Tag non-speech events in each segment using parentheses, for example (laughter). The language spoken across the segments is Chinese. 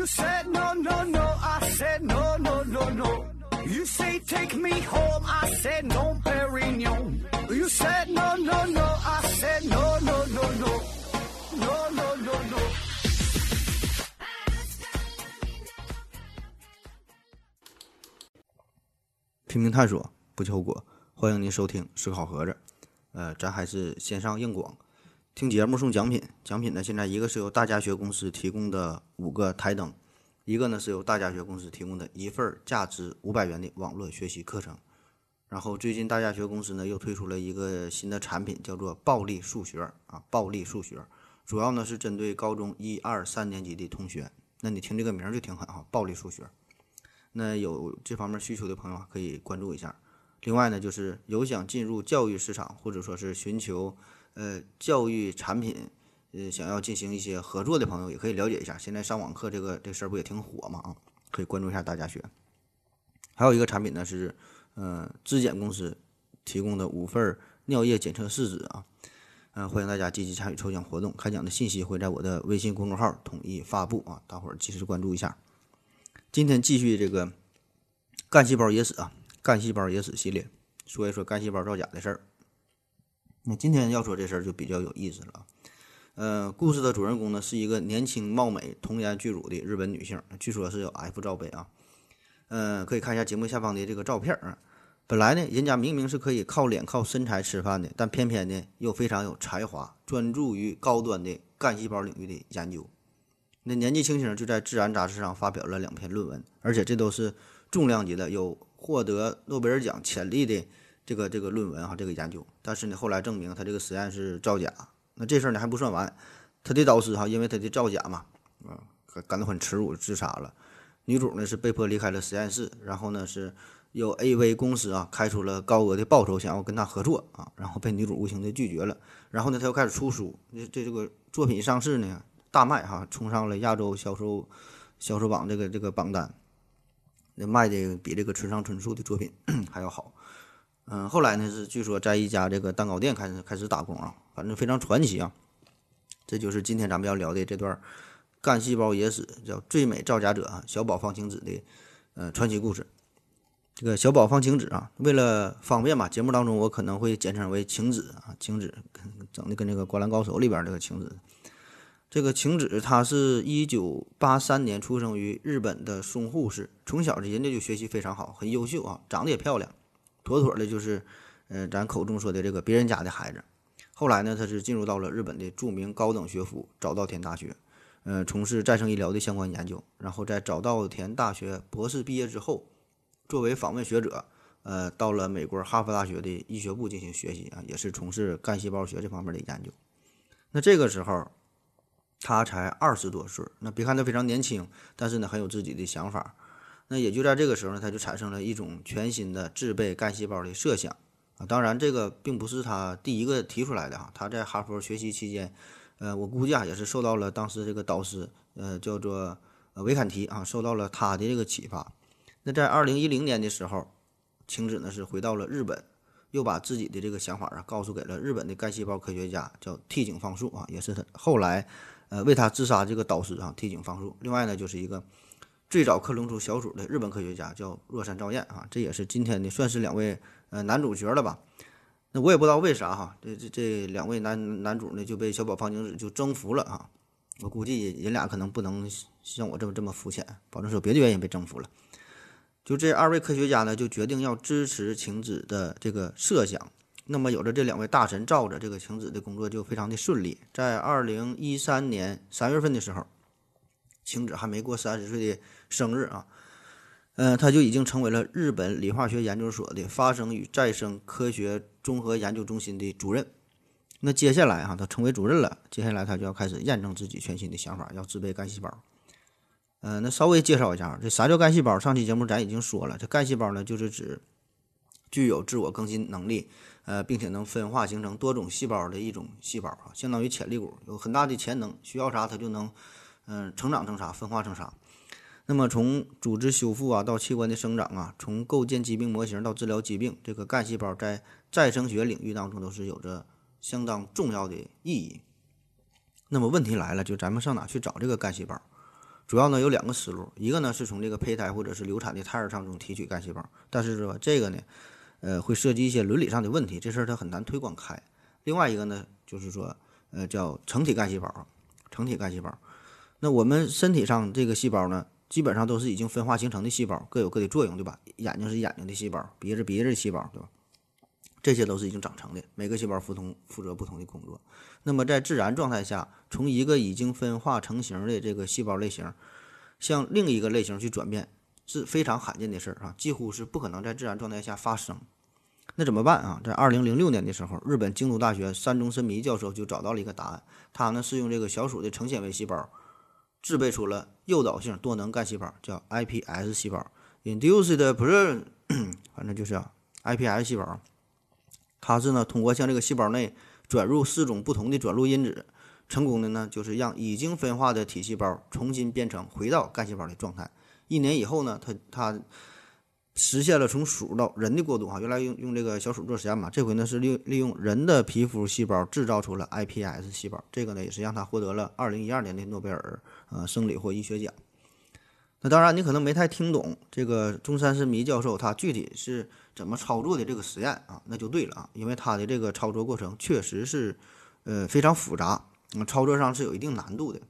You said no, no, no. I said no, no, no, no. You say take me home. I said no, Perignon. You said no, no, no. I said no, no, no, no. No, no, no, no. 拼命探索，不求果。欢迎您收听思考盒子。呃，咱还是先上硬广，听节目送奖品。奖品呢，现在一个是由大家学公司提供的五个台灯，一个呢是由大家学公司提供的一份价值五百元的网络学习课程。然后最近大家学公司呢又推出了一个新的产品，叫做暴力数学啊，暴力数学，主要呢是针对高中一二三年级的同学。那你听这个名儿就挺狠哈，暴力数学。那有这方面需求的朋友可以关注一下。另外呢，就是有想进入教育市场，或者说是寻求呃教育产品，呃想要进行一些合作的朋友，也可以了解一下。现在上网课这个这事儿不也挺火嘛啊？可以关注一下大家学。还有一个产品呢是，呃，质检公司提供的五份尿液检测试纸啊，嗯、欢迎大家积极参与抽奖活动。开奖的信息会在我的微信公众号统一发布啊，大伙儿及时关注一下。今天继续这个干细胞野史啊，干细胞野史系列，说一说干细胞造假的事儿。那今天要说这事儿就比较有意思了。呃，故事的主人公呢是一个年轻貌美、童颜巨乳的日本女性，据说是有 F 罩杯啊。呃，可以看一下节目下方的这个照片啊。本来呢，人家明明是可以靠脸、靠身材吃饭的，但偏偏呢又非常有才华，专注于高端的干细胞领域的研究。那年纪轻轻就在《自然》杂志上发表了两篇论文，而且这都是重量级的，有获得诺贝尔奖潜力的这个这个论文哈，这个研究。但是呢，后来证明他这个实验是造假。那这事儿呢还不算完，他的导师哈，因为他的造假嘛，啊，感到很耻辱，自杀了。女主呢是被迫离开了实验室，然后呢是有 AV 公司啊开出了高额的报酬，想要跟他合作啊，然后被女主无情的拒绝了。然后呢，他又开始出书，这这这个作品上市呢。大卖哈，冲上了亚洲销售销售榜这个这个榜单，那卖的比这个村上春树的作品 (coughs) 还要好。嗯，后来呢是据说在一家这个蛋糕店开始开始打工啊，反正非常传奇啊。这就是今天咱们要聊的这段干细胞野史，叫最美造假者啊小宝方晴子的呃传奇故事。这个小宝方晴子啊，为了方便嘛，节目当中我可能会简称为晴子啊，晴子整的跟这个《灌篮高手》里边这个晴子。这个晴子，她是一九八三年出生于日本的松户市，从小这人家就学习非常好，很优秀啊，长得也漂亮，妥妥的就是，呃，咱口中说的这个别人家的孩子。后来呢，他是进入到了日本的著名高等学府早稻田大学，呃，从事再生医疗的相关研究。然后在早稻田大学博士毕业之后，作为访问学者，呃，到了美国哈佛大学的医学部进行学习啊，也是从事干细胞学这方面的研究。那这个时候。他才二十多岁，那别看他非常年轻，但是呢很有自己的想法。那也就在这个时候呢，他就产生了一种全新的制备干细胞的设想啊。当然，这个并不是他第一个提出来的哈。他在哈佛学习期间，呃，我估计啊也是受到了当时这个导师，呃，叫做维坎提啊，受到了他的这个启发。那在二零一零年的时候，晴子呢是回到了日本，又把自己的这个想法啊告诉给了日本的干细胞科学家，叫替井方树啊，也是他后来。呃，为他自杀这个导师啊，替井方树。另外呢，就是一个最早克隆出小鼠的日本科学家，叫若山照彦啊，这也是今天的算是两位呃男主角了吧？那我也不知道为啥哈，这这这两位男男主呢就被小宝方晴子就征服了啊。我估计人俩可能不能像我这么这么肤浅，保证是有别的原因被征服了。就这二位科学家呢，就决定要支持晴子的这个设想。那么有着这两位大神罩着，这个晴子的工作就非常的顺利。在二零一三年三月份的时候，晴子还没过三十岁的生日啊，嗯，他就已经成为了日本理化学研究所的发生与再生科学综合研究中心的主任。那接下来哈，他成为主任了，接下来他就要开始验证自己全新的想法，要制备干细胞。嗯，那稍微介绍一下，这啥叫干细胞？上期节目咱已经说了，这干细胞呢，就是指具有自我更新能力。呃，并且能分化形成多种细胞的一种细胞啊，相当于潜力股，有很大的潜能，需要啥它就能，嗯，成长成啥，分化成啥。那么从组织修复啊，到器官的生长啊，从构建疾病模型到治疗疾病，这个干细胞在再生学领域当中都是有着相当重要的意义。那么问题来了，就咱们上哪去找这个干细胞？主要呢有两个思路，一个呢是从这个胚胎或者是流产的胎儿当中提取干细胞，但是说这个呢，呃，会涉及一些伦理上的问题，这事儿它很难推广开。另外一个呢，就是说，呃，叫成体干细胞，成体干细胞。那我们身体上这个细胞呢，基本上都是已经分化形成的细胞，各有各的作用，对吧？眼睛是眼睛的细胞，鼻子鼻子的细胞，对吧？这些都是已经长成的，每个细胞负同负责不同的工作。那么在自然状态下，从一个已经分化成型的这个细胞类型，向另一个类型去转变是非常罕见的事儿啊，几乎是不可能在自然状态下发生。那怎么办啊？在二零零六年的时候，日本京都大学山中伸弥教授就找到了一个答案，他呢是用这个小鼠的成纤维细胞制备出了诱导性多能干细胞，叫 iPS 细胞，induced pre，反正就是啊 iPS 细胞。它是呢通过向这个细胞内转入四种不同的转录因子，成功的呢就是让已经分化的体细胞重新变成回到干细胞的状态。一年以后呢，它它实现了从鼠到人的过渡哈。原来用用这个小鼠做实验嘛，这回呢是利利用人的皮肤细胞制造出了 iPS 细胞，这个呢也是让他获得了二零一二年的诺贝尔呃生理或医学奖。那当然你可能没太听懂这个中山伸弥教授他具体是。怎么操作的这个实验啊？那就对了啊，因为它的这个操作过程确实是，呃，非常复杂，嗯，操作上是有一定难度的。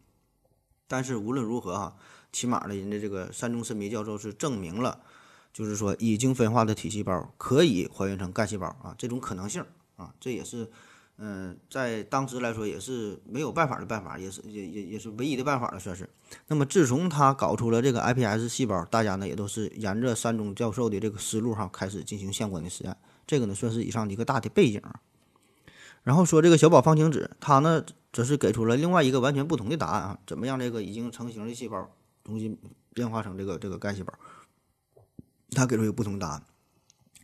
但是无论如何哈，起码呢，人家这个山中伸弥教授是证明了，就是说已经分化的体细胞可以还原成干细胞啊，这种可能性啊，这也是。嗯，在当时来说也是没有办法的办法，也是也也也是唯一的办法了，算是。那么自从他搞出了这个 iPS 细胞，大家呢也都是沿着山中教授的这个思路哈，开始进行相关的实验。这个呢算是以上的一个大的背景。然后说这个小宝方晴子，他呢则是给出了另外一个完全不同的答案啊，怎么样这个已经成型的细胞重新变化成这个这个干细胞？他给出一个不同答案。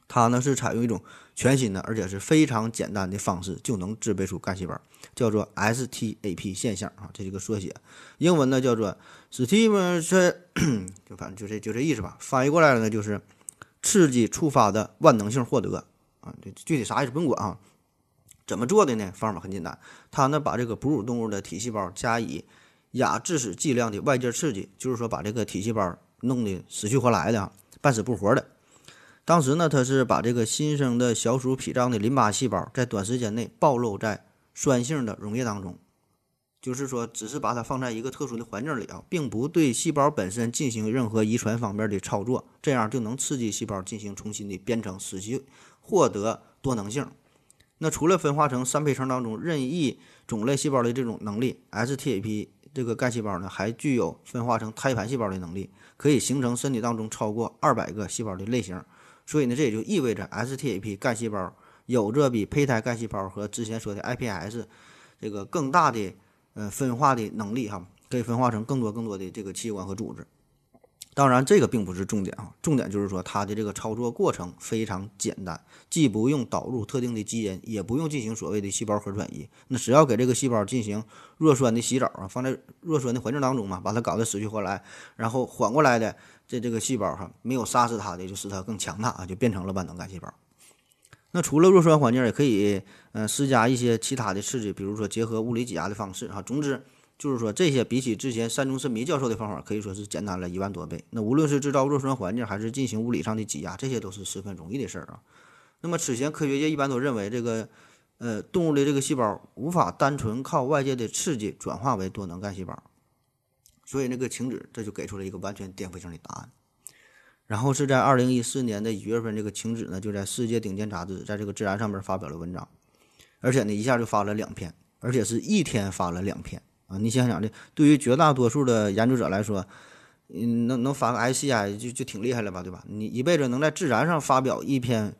它呢是采用一种全新的，而且是非常简单的方式就能制备出干细胞，叫做 STAP 现象啊，这是个缩写，英文呢叫做 Stimulus，(clears throat) 就反正就这就这意思吧。翻译过来呢就是刺激触发的万能性获得啊，这具体啥意思不用管啊。怎么做的呢？方法很简单，它呢把这个哺乳动物的体细胞加以亚致死剂量的外界刺激，就是说把这个体细胞弄得死去活来的，半死不活的。当时呢，他是把这个新生的小鼠脾脏的淋巴细胞在短时间内暴露在酸性的溶液当中，就是说，只是把它放在一个特殊的环境里啊，并不对细胞本身进行任何遗传方面的操作，这样就能刺激细胞进行重新的编程，使其获得多能性。那除了分化成三胚层当中任意种类细胞的这种能力，STAP 这个干细胞呢，还具有分化成胎盘细胞的能力，可以形成身体当中超过二百个细胞的类型。所以呢，这也就意味着 STAP 干细胞有着比胚胎干细胞和之前说的 iPS 这个更大的呃分化的能力哈，可以分化成更多更多的这个器官和组织。当然，这个并不是重点啊，重点就是说它的这个操作过程非常简单，既不用导入特定的基因，也不用进行所谓的细胞核转移。那只要给这个细胞进行弱酸的洗澡啊，放在弱酸的环境当中嘛，把它搞得死去活来，然后缓过来的。这这个细胞哈，没有杀死它的，就使它更强大啊，就变成了万能干细胞。那除了弱酸环境，也可以嗯施加一些其他的刺激，比如说结合物理挤压的方式啊。总之就是说，这些比起之前山中伸弥教授的方法，可以说是简单了一万多倍。那无论是制造弱酸环境，还是进行物理上的挤压，这些都是十分容易的事儿啊。那么此前科学界一般都认为，这个呃动物的这个细胞无法单纯靠外界的刺激转化为多能干细胞。所以那个晴子这就给出了一个完全颠覆性的答案，然后是在二零一四年的一月份，这个晴子呢就在世界顶尖杂志在这个《自然》上面发表了文章，而且呢一下就发了两篇，而且是一天发了两篇啊！你想想这对于绝大多数的研究者来说，嗯，能能发个 SCI 就就挺厉害了吧，对吧？你一辈子能在《自然》上发表一篇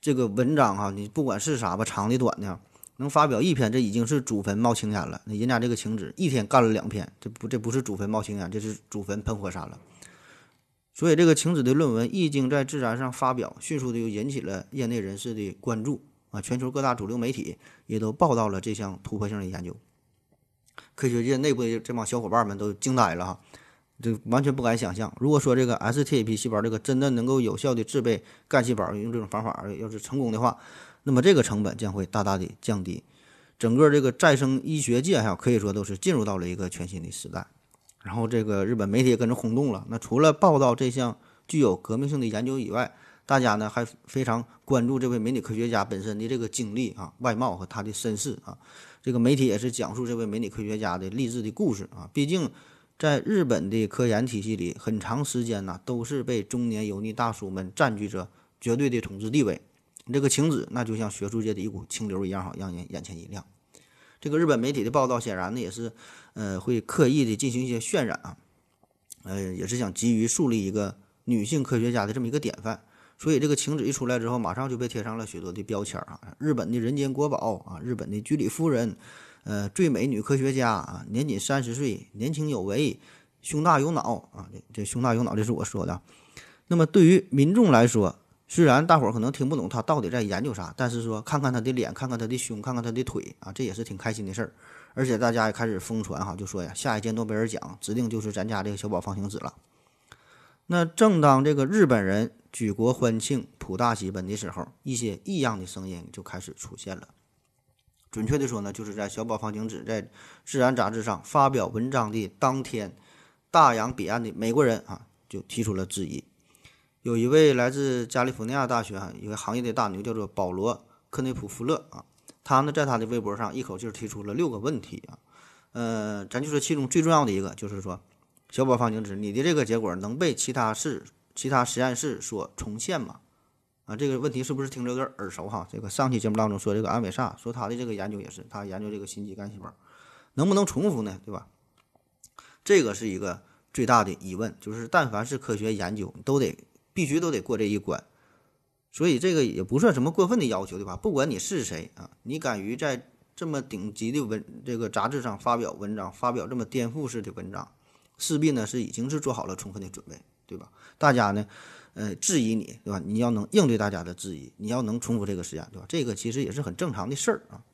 这个文章哈，你不管是啥吧，长的短的。能发表一篇，这已经是祖坟冒青烟了。那人家这个晴子一天干了两篇，这不这不是祖坟冒青烟，这是祖坟喷火山了。所以这个晴子的论文一经在《自然》上发表，迅速的就引起了业内人士的关注啊！全球各大主流媒体也都报道了这项突破性的研究。科学界内部的这帮小伙伴们都惊呆了哈，就完全不敢想象，如果说这个 STAP 细胞这个真的能够有效的制备干细胞，用这种方法要是成功的话。那么这个成本将会大大的降低，整个这个再生医学界哈可以说都是进入到了一个全新的时代。然后这个日本媒体也跟着轰动了。那除了报道这项具有革命性的研究以外，大家呢还非常关注这位美女科学家本身的这个经历啊、外貌和她的身世啊。这个媒体也是讲述这位美女科学家的励志的故事啊。毕竟，在日本的科研体系里，很长时间呢都是被中年油腻大叔们占据着绝对的统治地位。这个晴子那就像学术界的一股清流一样哈，让人眼前一亮。这个日本媒体的报道显然呢也是，呃，会刻意的进行一些渲染啊，呃，也是想急于树立一个女性科学家的这么一个典范。所以这个晴子一出来之后，马上就被贴上了许多的标签啊，日本的人间国宝啊，日本的居里夫人，呃，最美女科学家啊，年仅三十岁，年轻有为，胸大有脑啊，这这胸大有脑这是我说的。那么对于民众来说，虽然大伙儿可能听不懂他到底在研究啥，但是说看看他的脸，看看他的胸，看看他的腿啊，这也是挺开心的事儿。而且大家也开始疯传哈，就说呀，下一届诺贝尔奖指定就是咱家这个小宝方晴子了。那正当这个日本人举国欢庆、普大喜奔的时候，一些异样的声音就开始出现了。准确的说呢，就是在小宝方晴子在《自然》杂志上发表文章的当天，大洋彼岸的美国人啊就提出了质疑。有一位来自加利福尼亚大学啊一位行业的大牛，叫做保罗·科内普夫勒啊，他呢在他的微博上一口气提出了六个问题啊，呃，咱就说其中最重要的一个就是说。小宝方晴子，你的这个结果能被其他室、其他实验室所重现吗？啊，这个问题是不是听着有点耳熟哈？这个上期节目当中说这个安伟萨说他的这个研究也是他研究这个心肌干细胞，能不能重复呢？对吧？这个是一个最大的疑问，就是但凡是科学研究，都得必须都得过这一关，所以这个也不算什么过分的要求，对吧？不管你是谁啊，你敢于在这么顶级的文这个杂志上发表文章，发表这么颠覆式的文章。势必呢是已经是做好了充分的准备，对吧？大家呢，呃，质疑你，对吧？你要能应对大家的质疑，你要能重复这个实验，对吧？这个其实也是很正常的事儿啊。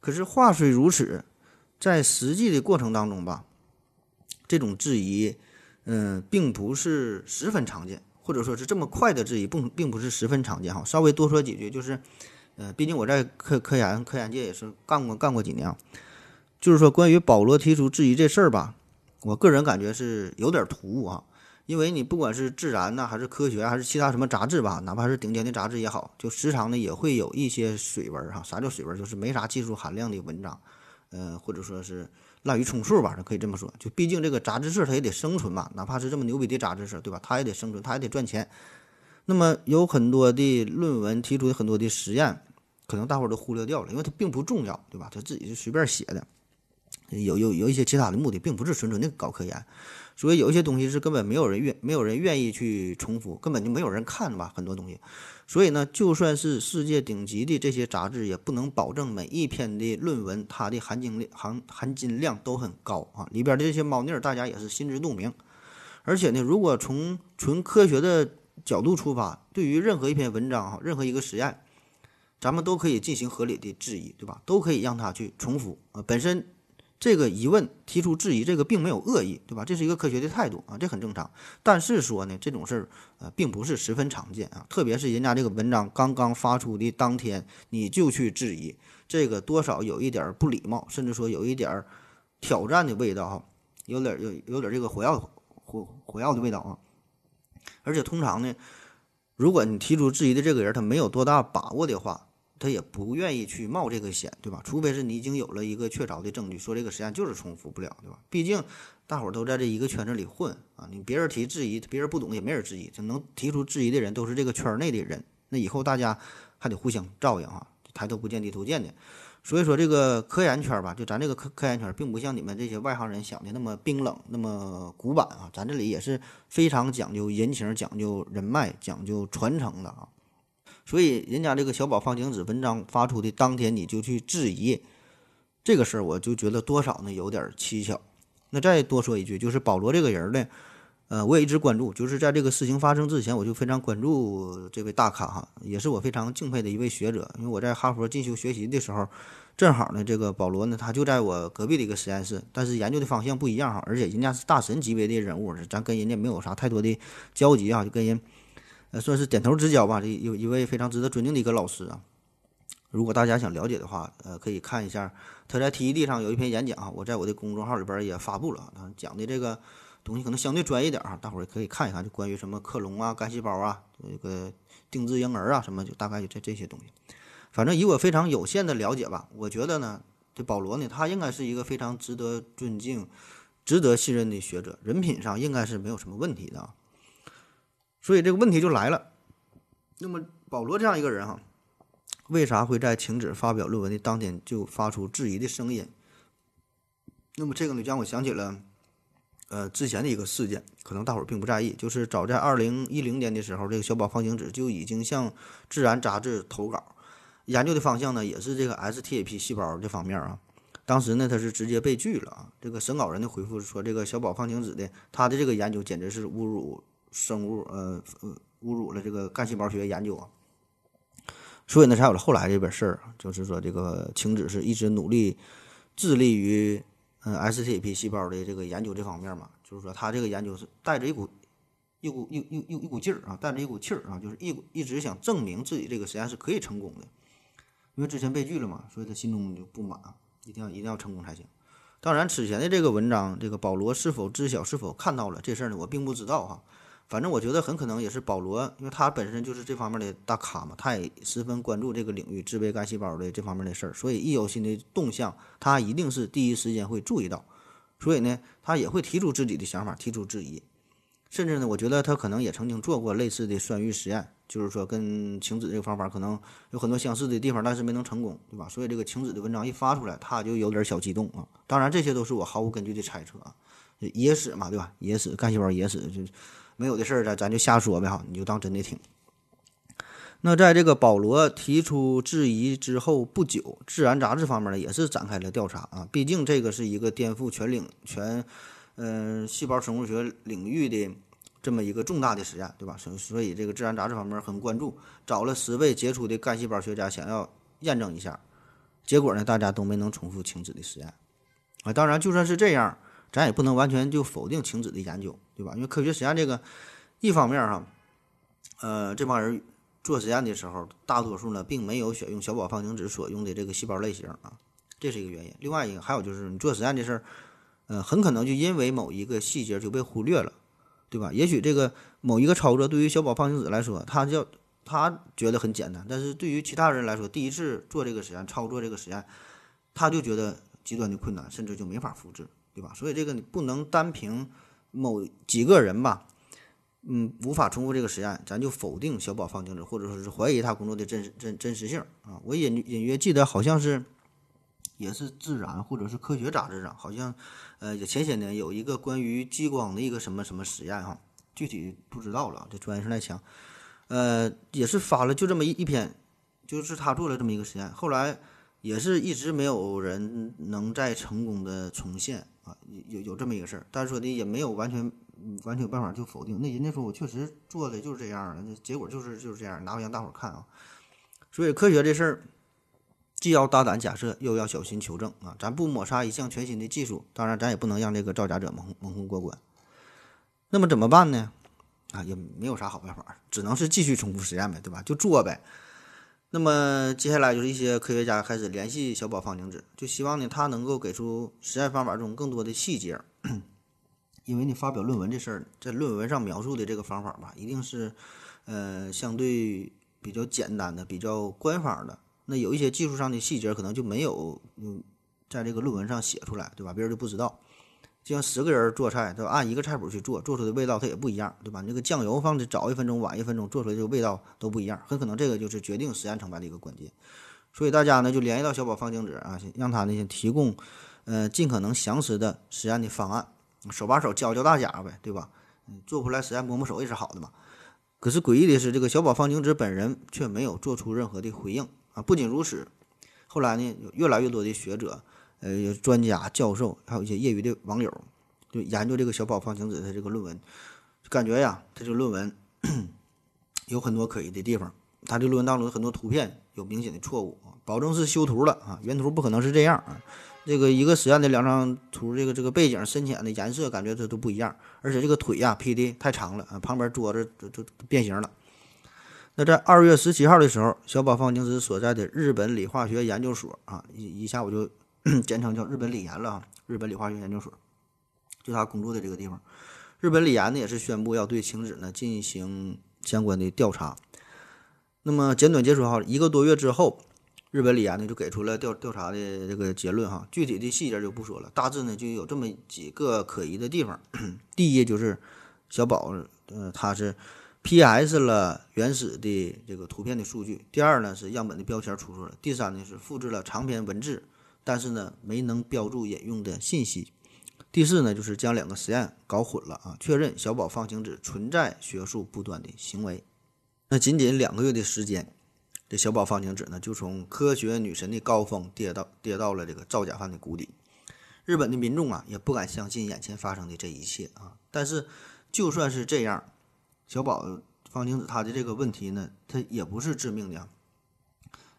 可是话虽如此，在实际的过程当中吧，这种质疑，嗯，并不是十分常见，或者说是这么快的质疑，并并不是十分常见哈。稍微多说几句，就是，呃，毕竟我在科科研科研界也是干过干过几年啊，就是说关于保罗提出质疑这事儿吧。我个人感觉是有点突兀啊，因为你不管是自然呢，还是科学，还是其他什么杂志吧，哪怕是顶尖的杂志也好，就时常呢也会有一些水文哈。啥叫水文？就是没啥技术含量的文章，呃，或者说是滥竽充数吧，可以这么说。就毕竟这个杂志社它也得生存嘛，哪怕是这么牛逼的杂志社，对吧？它也得生存，它也得赚钱。那么有很多的论文提出的很多的实验，可能大伙儿都忽略掉了，因为它并不重要，对吧？他自己就随便写的。有有有一些其他的目的，并不是纯纯的搞科研，所以有一些东西是根本没有人愿没有人愿意去重复，根本就没有人看吧，很多东西。所以呢，就算是世界顶级的这些杂志，也不能保证每一篇的论文它的含金量含含金量都很高啊，里边的这些猫腻儿大家也是心知肚明。而且呢，如果从纯科学的角度出发，对于任何一篇文章哈，任何一个实验，咱们都可以进行合理的质疑，对吧？都可以让它去重复啊，本身。这个疑问提出质疑，这个并没有恶意，对吧？这是一个科学的态度啊，这很正常。但是说呢，这种事儿呃，并不是十分常见啊，特别是人家这个文章刚刚发出的当天，你就去质疑，这个多少有一点不礼貌，甚至说有一点挑战的味道哈，有点有有点这个火药火火药的味道啊。而且通常呢，如果你提出质疑的这个人他没有多大把握的话。他也不愿意去冒这个险，对吧？除非是你已经有了一个确凿的证据，说这个实验就是重复不了，对吧？毕竟大伙儿都在这一个圈子里混啊，你别人提质疑，别人不懂也没人质疑，就能提出质疑的人都是这个圈内的人。那以后大家还得互相照应啊，抬头不见低头见的。所以说这个科研圈吧，就咱这个科科研圈，并不像你们这些外行人想的那么冰冷、那么古板啊，咱这里也是非常讲究人情、讲究人脉、讲究传承的啊。所以，人家这个小宝方晴子文章发出的当天，你就去质疑这个事儿，我就觉得多少呢有点蹊跷。那再多说一句，就是保罗这个人呢，呃，我也一直关注，就是在这个事情发生之前，我就非常关注这位大咖哈，也是我非常敬佩的一位学者。因为我在哈佛进修学习的时候，正好呢，这个保罗呢，他就在我隔壁的一个实验室，但是研究的方向不一样哈，而且人家是大神级别的人物，咱跟人家没有啥太多的交集啊，就跟人。呃，算是点头之交吧。这有一位非常值得尊敬的一个老师啊，如果大家想了解的话，呃，可以看一下他在 TED 上有一篇演讲啊，我在我的公众号里边也发布了，他讲的这个东西可能相对专业点啊，大伙儿可以看一看，就关于什么克隆啊、干细胞啊、这个定制婴儿啊什么，就大概就这这些东西。反正以我非常有限的了解吧，我觉得呢，这保罗呢，他应该是一个非常值得尊敬、值得信任的学者，人品上应该是没有什么问题的。所以这个问题就来了，那么保罗这样一个人哈。为啥会在停止发表论文的当天就发出质疑的声音？那么这个呢，让我想起了，呃，之前的一个事件，可能大伙儿并不在意，就是早在二零一零年的时候，这个小宝方晴子就已经向《自然》杂志投稿，研究的方向呢也是这个 STAP 细胞这方面啊。当时呢，他是直接被拒了啊。这个审稿人的回复是说，这个小宝方晴子的他的这个研究简直是侮辱生物，呃呃，侮辱了这个干细胞学研究啊。所以呢，才有了后来这本事儿就是说，这个晴子是一直努力致力于嗯 STP 细胞的这个研究这方面嘛。就是说，他这个研究是带着一股一股一一一一股劲儿啊，带着一股气儿啊，就是一一直想证明自己这个实验是可以成功的。因为之前被拒了嘛，所以他心中就不满，一定要一定要成功才行。当然，此前的这个文章，这个保罗是否知晓、是否看到了这事儿呢？我并不知道哈。反正我觉得很可能也是保罗，因为他本身就是这方面的大咖嘛，他也十分关注这个领域自备干细胞的这方面的事儿，所以一有新的动向，他一定是第一时间会注意到，所以呢，他也会提出自己的想法，提出质疑，甚至呢，我觉得他可能也曾经做过类似的酸育实验，就是说跟晴子这个方法可能有很多相似的地方，但是没能成功，对吧？所以这个晴子的文章一发出来，他就有点小激动啊。当然，这些都是我毫无根据的猜测啊，野史嘛，对吧？野史干细胞野史就。没有的事儿，咱咱就瞎说呗哈，你就当真的听。那在这个保罗提出质疑之后不久，《自然》杂志方面呢也是展开了调查啊。毕竟这个是一个颠覆全领全，嗯，细胞生物学领域的这么一个重大的实验，对吧？所所以这个《自然》杂志方面很关注，找了十位杰出的干细胞学家想要验证一下。结果呢，大家都没能重复晴子的实验啊。当然，就算是这样。咱也不能完全就否定晴子的研究，对吧？因为科学实验这个，一方面哈，呃，这帮人做实验的时候，大多数呢并没有选用小宝方晴子所用的这个细胞类型啊，这是一个原因。另外一个还有就是你做实验这事儿，呃，很可能就因为某一个细节就被忽略了，对吧？也许这个某一个操作对于小宝方晴子来说，他叫他觉得很简单，但是对于其他人来说，第一次做这个实验操作这个实验，他就觉得极端的困难，甚至就没法复制。对吧？所以这个你不能单凭某几个人吧，嗯，无法重复这个实验，咱就否定小宝方晴子，或者说是怀疑他工作的真真真实性啊。我隐隐约记得好像是，也是自然或者是科学杂志上，好像呃前些年有一个关于激光的一个什么什么实验哈，具体不知道了，这专业性太强，呃，也是发了就这么一一篇，就是他做了这么一个实验，后来也是一直没有人能再成功的重现。啊，有有这么一个事儿，但是说的也没有完全完全有办法就否定。那人家说我确实做的就是这样的，那结果就是就是这样，拿回让大伙儿看啊。所以科学这事儿，既要大胆假设，又要小心求证啊。咱不抹杀一项全新的技术，当然咱也不能让这个造假者蒙蒙混过关。那么怎么办呢？啊，也没有啥好办法，只能是继续重复实验呗，对吧？就做呗。那么接下来就是一些科学家开始联系小宝方晴子，就希望呢他能够给出实验方法中更多的细节，(clears throat) 因为你发表论文这事儿，在论文上描述的这个方法吧，一定是呃相对比较简单的、比较官方的。那有一些技术上的细节可能就没有嗯在这个论文上写出来，对吧？别人就不知道。就像十个人做菜，都按一个菜谱去做，做出的味道它也不一样，对吧？那个酱油放的早一分钟、晚一分钟，做出来这个味道都不一样，很可能这个就是决定实验成败的一个关键。所以大家呢就联系到小宝方晴子啊，让他呢提供，呃，尽可能详实的实验的方案，手把手教教大家呗，对吧？做不出来实验摸摸手也是好的嘛。可是诡异的是，这个小宝方晴子本人却没有做出任何的回应啊！不仅如此，后来呢，有越来越多的学者。呃，有专家、教授，还有一些业余的网友，就研究这个小宝方晴子的这个论文，感觉呀，他这论文 (clears throat) 有很多可疑的地方。他这论文当中很多图片有明显的错误保证是修图了啊，原图不可能是这样啊。这个一个实验的两张图，这个这个背景深浅的颜色感觉这都不一样，而且这个腿呀劈的太长了啊，旁边桌子都都变形了。那在二月十七号的时候，小宝方晴子所在的日本理化学研究所啊，一一下我就 (clears throat) 简称叫日本理研了啊，日本理化学研究所，就他工作的这个地方。日本理研呢也是宣布要对晴子呢进行相关的调查。那么简短结束哈，一个多月之后，日本理研呢就给出了调调查的这个结论哈，具体的细节就不说了，大致呢就有这么几个可疑的地方。(clears throat) 第一就是小宝，呃，他是。P.S. 了原始的这个图片的数据。第二呢是样本的标签出错了。第三呢是复制了长篇文字，但是呢没能标注引用的信息。第四呢就是将两个实验搞混了啊，确认小宝方晴子存在学术不端的行为。那仅仅两个月的时间，这小宝方晴子呢就从科学女神的高峰跌到跌到了这个造假犯的谷底。日本的民众啊也不敢相信眼前发生的这一切啊。但是就算是这样。小宝方晴子他的这个问题呢，他也不是致命的，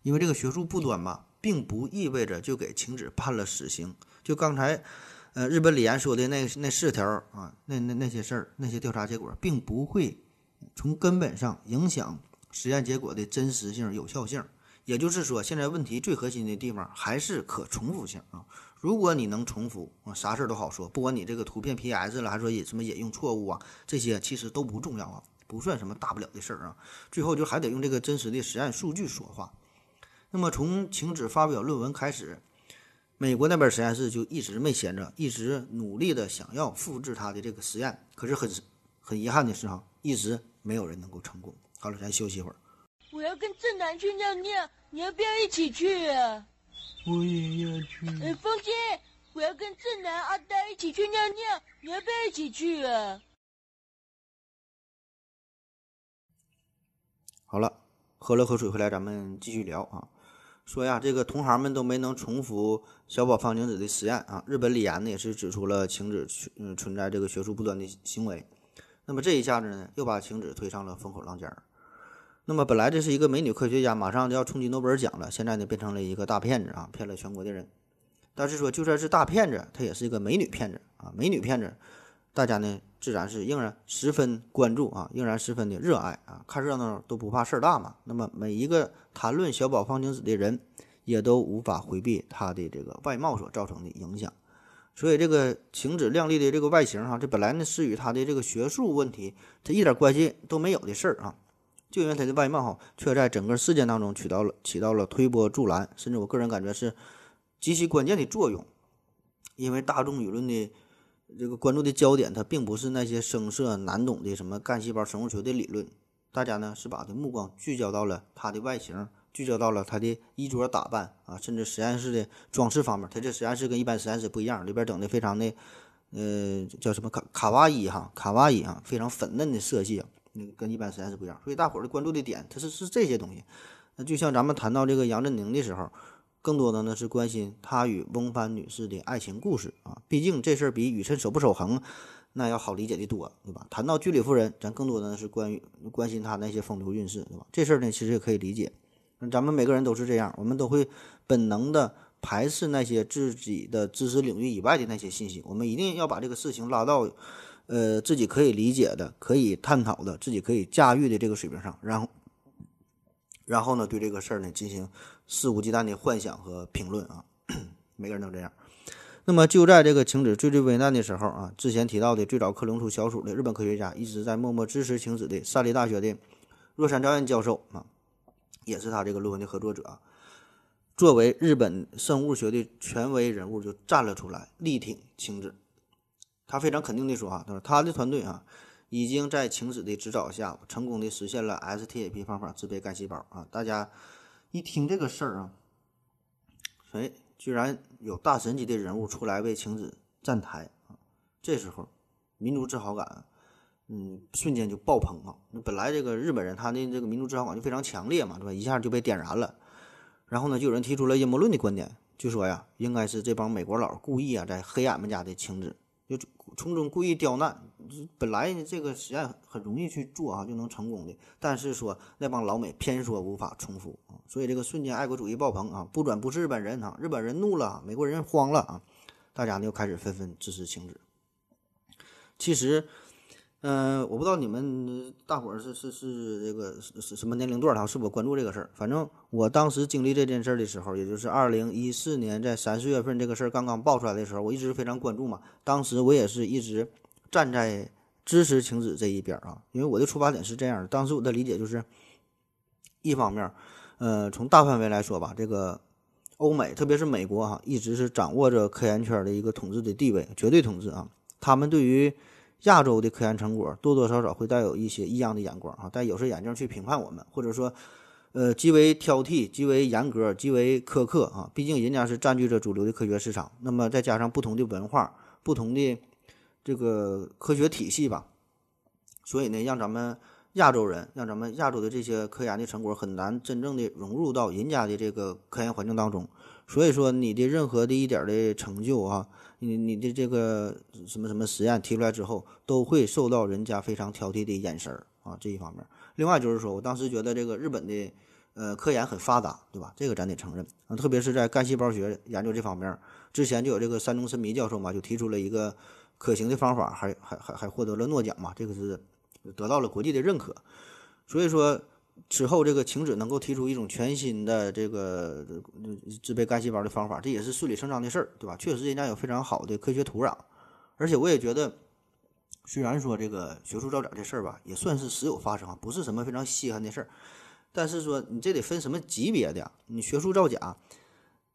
因为这个学术不端嘛，并不意味着就给晴子判了死刑。就刚才，呃，日本李岩说的那那四条啊，那那那些事儿，那些调查结果，并不会从根本上影响实验结果的真实性、有效性。也就是说，现在问题最核心的地方还是可重复性啊。如果你能重复啊，啥事儿都好说。不管你这个图片 P.S. 了，还是说引什么引用错误啊，这些其实都不重要啊，不算什么大不了的事儿啊。最后就还得用这个真实的实验数据说话。那么从停止发表论文开始，美国那边实验室就一直没闲着，一直努力的想要复制他的这个实验。可是很很遗憾的是哈，一直没有人能够成功。好了，咱休息一会儿。我要跟正南去尿尿，你要不要一起去啊？我也要去。哎，风姐，我要跟正南、阿呆一起去尿尿，你要不要一起去啊？好了，喝了口水回来，咱们继续聊啊。说呀，这个同行们都没能重复小宝方晴子的实验啊。日本理研呢也是指出了晴子存存在这个学术不端的行为。那么这一下子呢，又把晴子推上了风口浪尖儿。那么本来这是一个美女科学家，马上就要冲击诺贝尔奖了，现在呢变成了一个大骗子啊，骗了全国的人。但是说就算是大骗子，她也是一个美女骗子啊，美女骗子，大家呢自然是仍然十分关注啊，仍然十分的热爱啊，看热闹都不怕事儿大嘛。那么每一个谈论小宝方晴子的人，也都无法回避他的这个外貌所造成的影响。所以这个晴子靓丽的这个外形哈，这本来呢是与他的这个学术问题，他一点关系都没有的事儿啊。就因为他的外貌哈，却在整个事件当中起到了起到了推波助澜，甚至我个人感觉是极其关键的作用。因为大众舆论的这个关注的焦点，它并不是那些生涩难懂的什么干细胞生物学的理论，大家呢是把的目光聚焦到了它的外形，聚焦到了它的衣着打扮啊，甚至实验室的装饰方面。它这实验室跟一般实验室不一样，里边整的非常的呃叫什么卡卡哇伊哈，卡哇伊哈，非常粉嫩的色系。那个跟一般实验室不一样，所以大伙儿的关注的点，它是是这些东西。那就像咱们谈到这个杨振宁的时候，更多的呢是关心他与翁帆女士的爱情故事啊。毕竟这事儿比宇辰守不守恒那要好理解的多，对吧？谈到居里夫人，咱更多的呢是关于关心她那些风流韵事，对吧？这事儿呢其实也可以理解。咱们每个人都是这样，我们都会本能的排斥那些自己的知识领域以外的那些信息，我们一定要把这个事情拉到。呃，自己可以理解的、可以探讨的、自己可以驾驭的这个水平上，然后，然后呢，对这个事儿呢进行肆无忌惮的幻想和评论啊，(clears throat) 每个人都这样。那么就在这个晴子最最危难的时候啊，之前提到的最早克隆出小鼠的日本科学家，一直在默默支持晴子的萨利大学的若山昭彦教授啊，也是他这个论文的合作者啊，作为日本生物学的权威人物，就站了出来，力挺晴子。他非常肯定地说：“啊，他说他的团队啊，已经在晴子的指导下，成功的实现了 STAP 方法制备干细胞啊！大家一听这个事儿啊，哎，居然有大神级的人物出来为晴子站台啊！这时候，民族自豪感，嗯，瞬间就爆棚啊！那本来这个日本人他的这个民族自豪感就非常强烈嘛，对吧？一下就被点燃了。然后呢，就有人提出了阴谋论的观点，就说呀，应该是这帮美国佬故意啊，在黑俺们家的晴子。”就从中故意刁难，本来这个实验很容易去做啊，就能成功的。但是说那帮老美偏说无法重复啊，所以这个瞬间爱国主义爆棚啊，不转不是日本人啊，日本人怒了，美国人慌了啊，大家呢又开始纷纷支持停止。其实，嗯、我不知道你们大伙儿是是是这个是是什么年龄段儿，他是否关注这个事儿。反正我当时经历这件事儿的时候，也就是二零一四年在三四月份这个事儿刚刚爆出来的时候，我一直非常关注嘛。当时我也是一直站在支持晴子这一边儿啊，因为我的出发点是这样的。当时我的理解就是，一方面，呃，从大范围来说吧，这个欧美，特别是美国哈、一直是掌握着科研圈的一个统治的地位，绝对统治啊。他们对于亚洲的科研成果多多少少会带有一些异样的眼光啊，戴有色眼镜去评判我们，或者说，呃，极为挑剔、极为严格、极为苛刻啊。毕竟人家是占据着主流的科学市场，那么再加上不同的文化、不同的这个科学体系吧，所以呢，让咱们亚洲人，让咱们亚洲的这些科研的成果很难真正的融入到人家的这个科研环境当中。所以说，你的任何的一点的成就啊，你你的这个什么什么实验提出来之后，都会受到人家非常挑剔的眼神啊，这一方面。另外就是说我当时觉得这个日本的呃科研很发达，对吧？这个咱得承认啊，特别是在干细胞学研究这方面，之前就有这个山中伸弥教授嘛，就提出了一个可行的方法，还还还还获得了诺奖嘛，这个是得到了国际的认可。所以说。之后，这个晴子能够提出一种全新的这个制备干细胞的方法，这也是顺理成章的事儿，对吧？确实，人家有非常好的科学土壤，而且我也觉得，虽然说这个学术造假这事儿吧，也算是时有发生，不是什么非常稀罕的事儿，但是说你这得分什么级别的呀？你学术造假，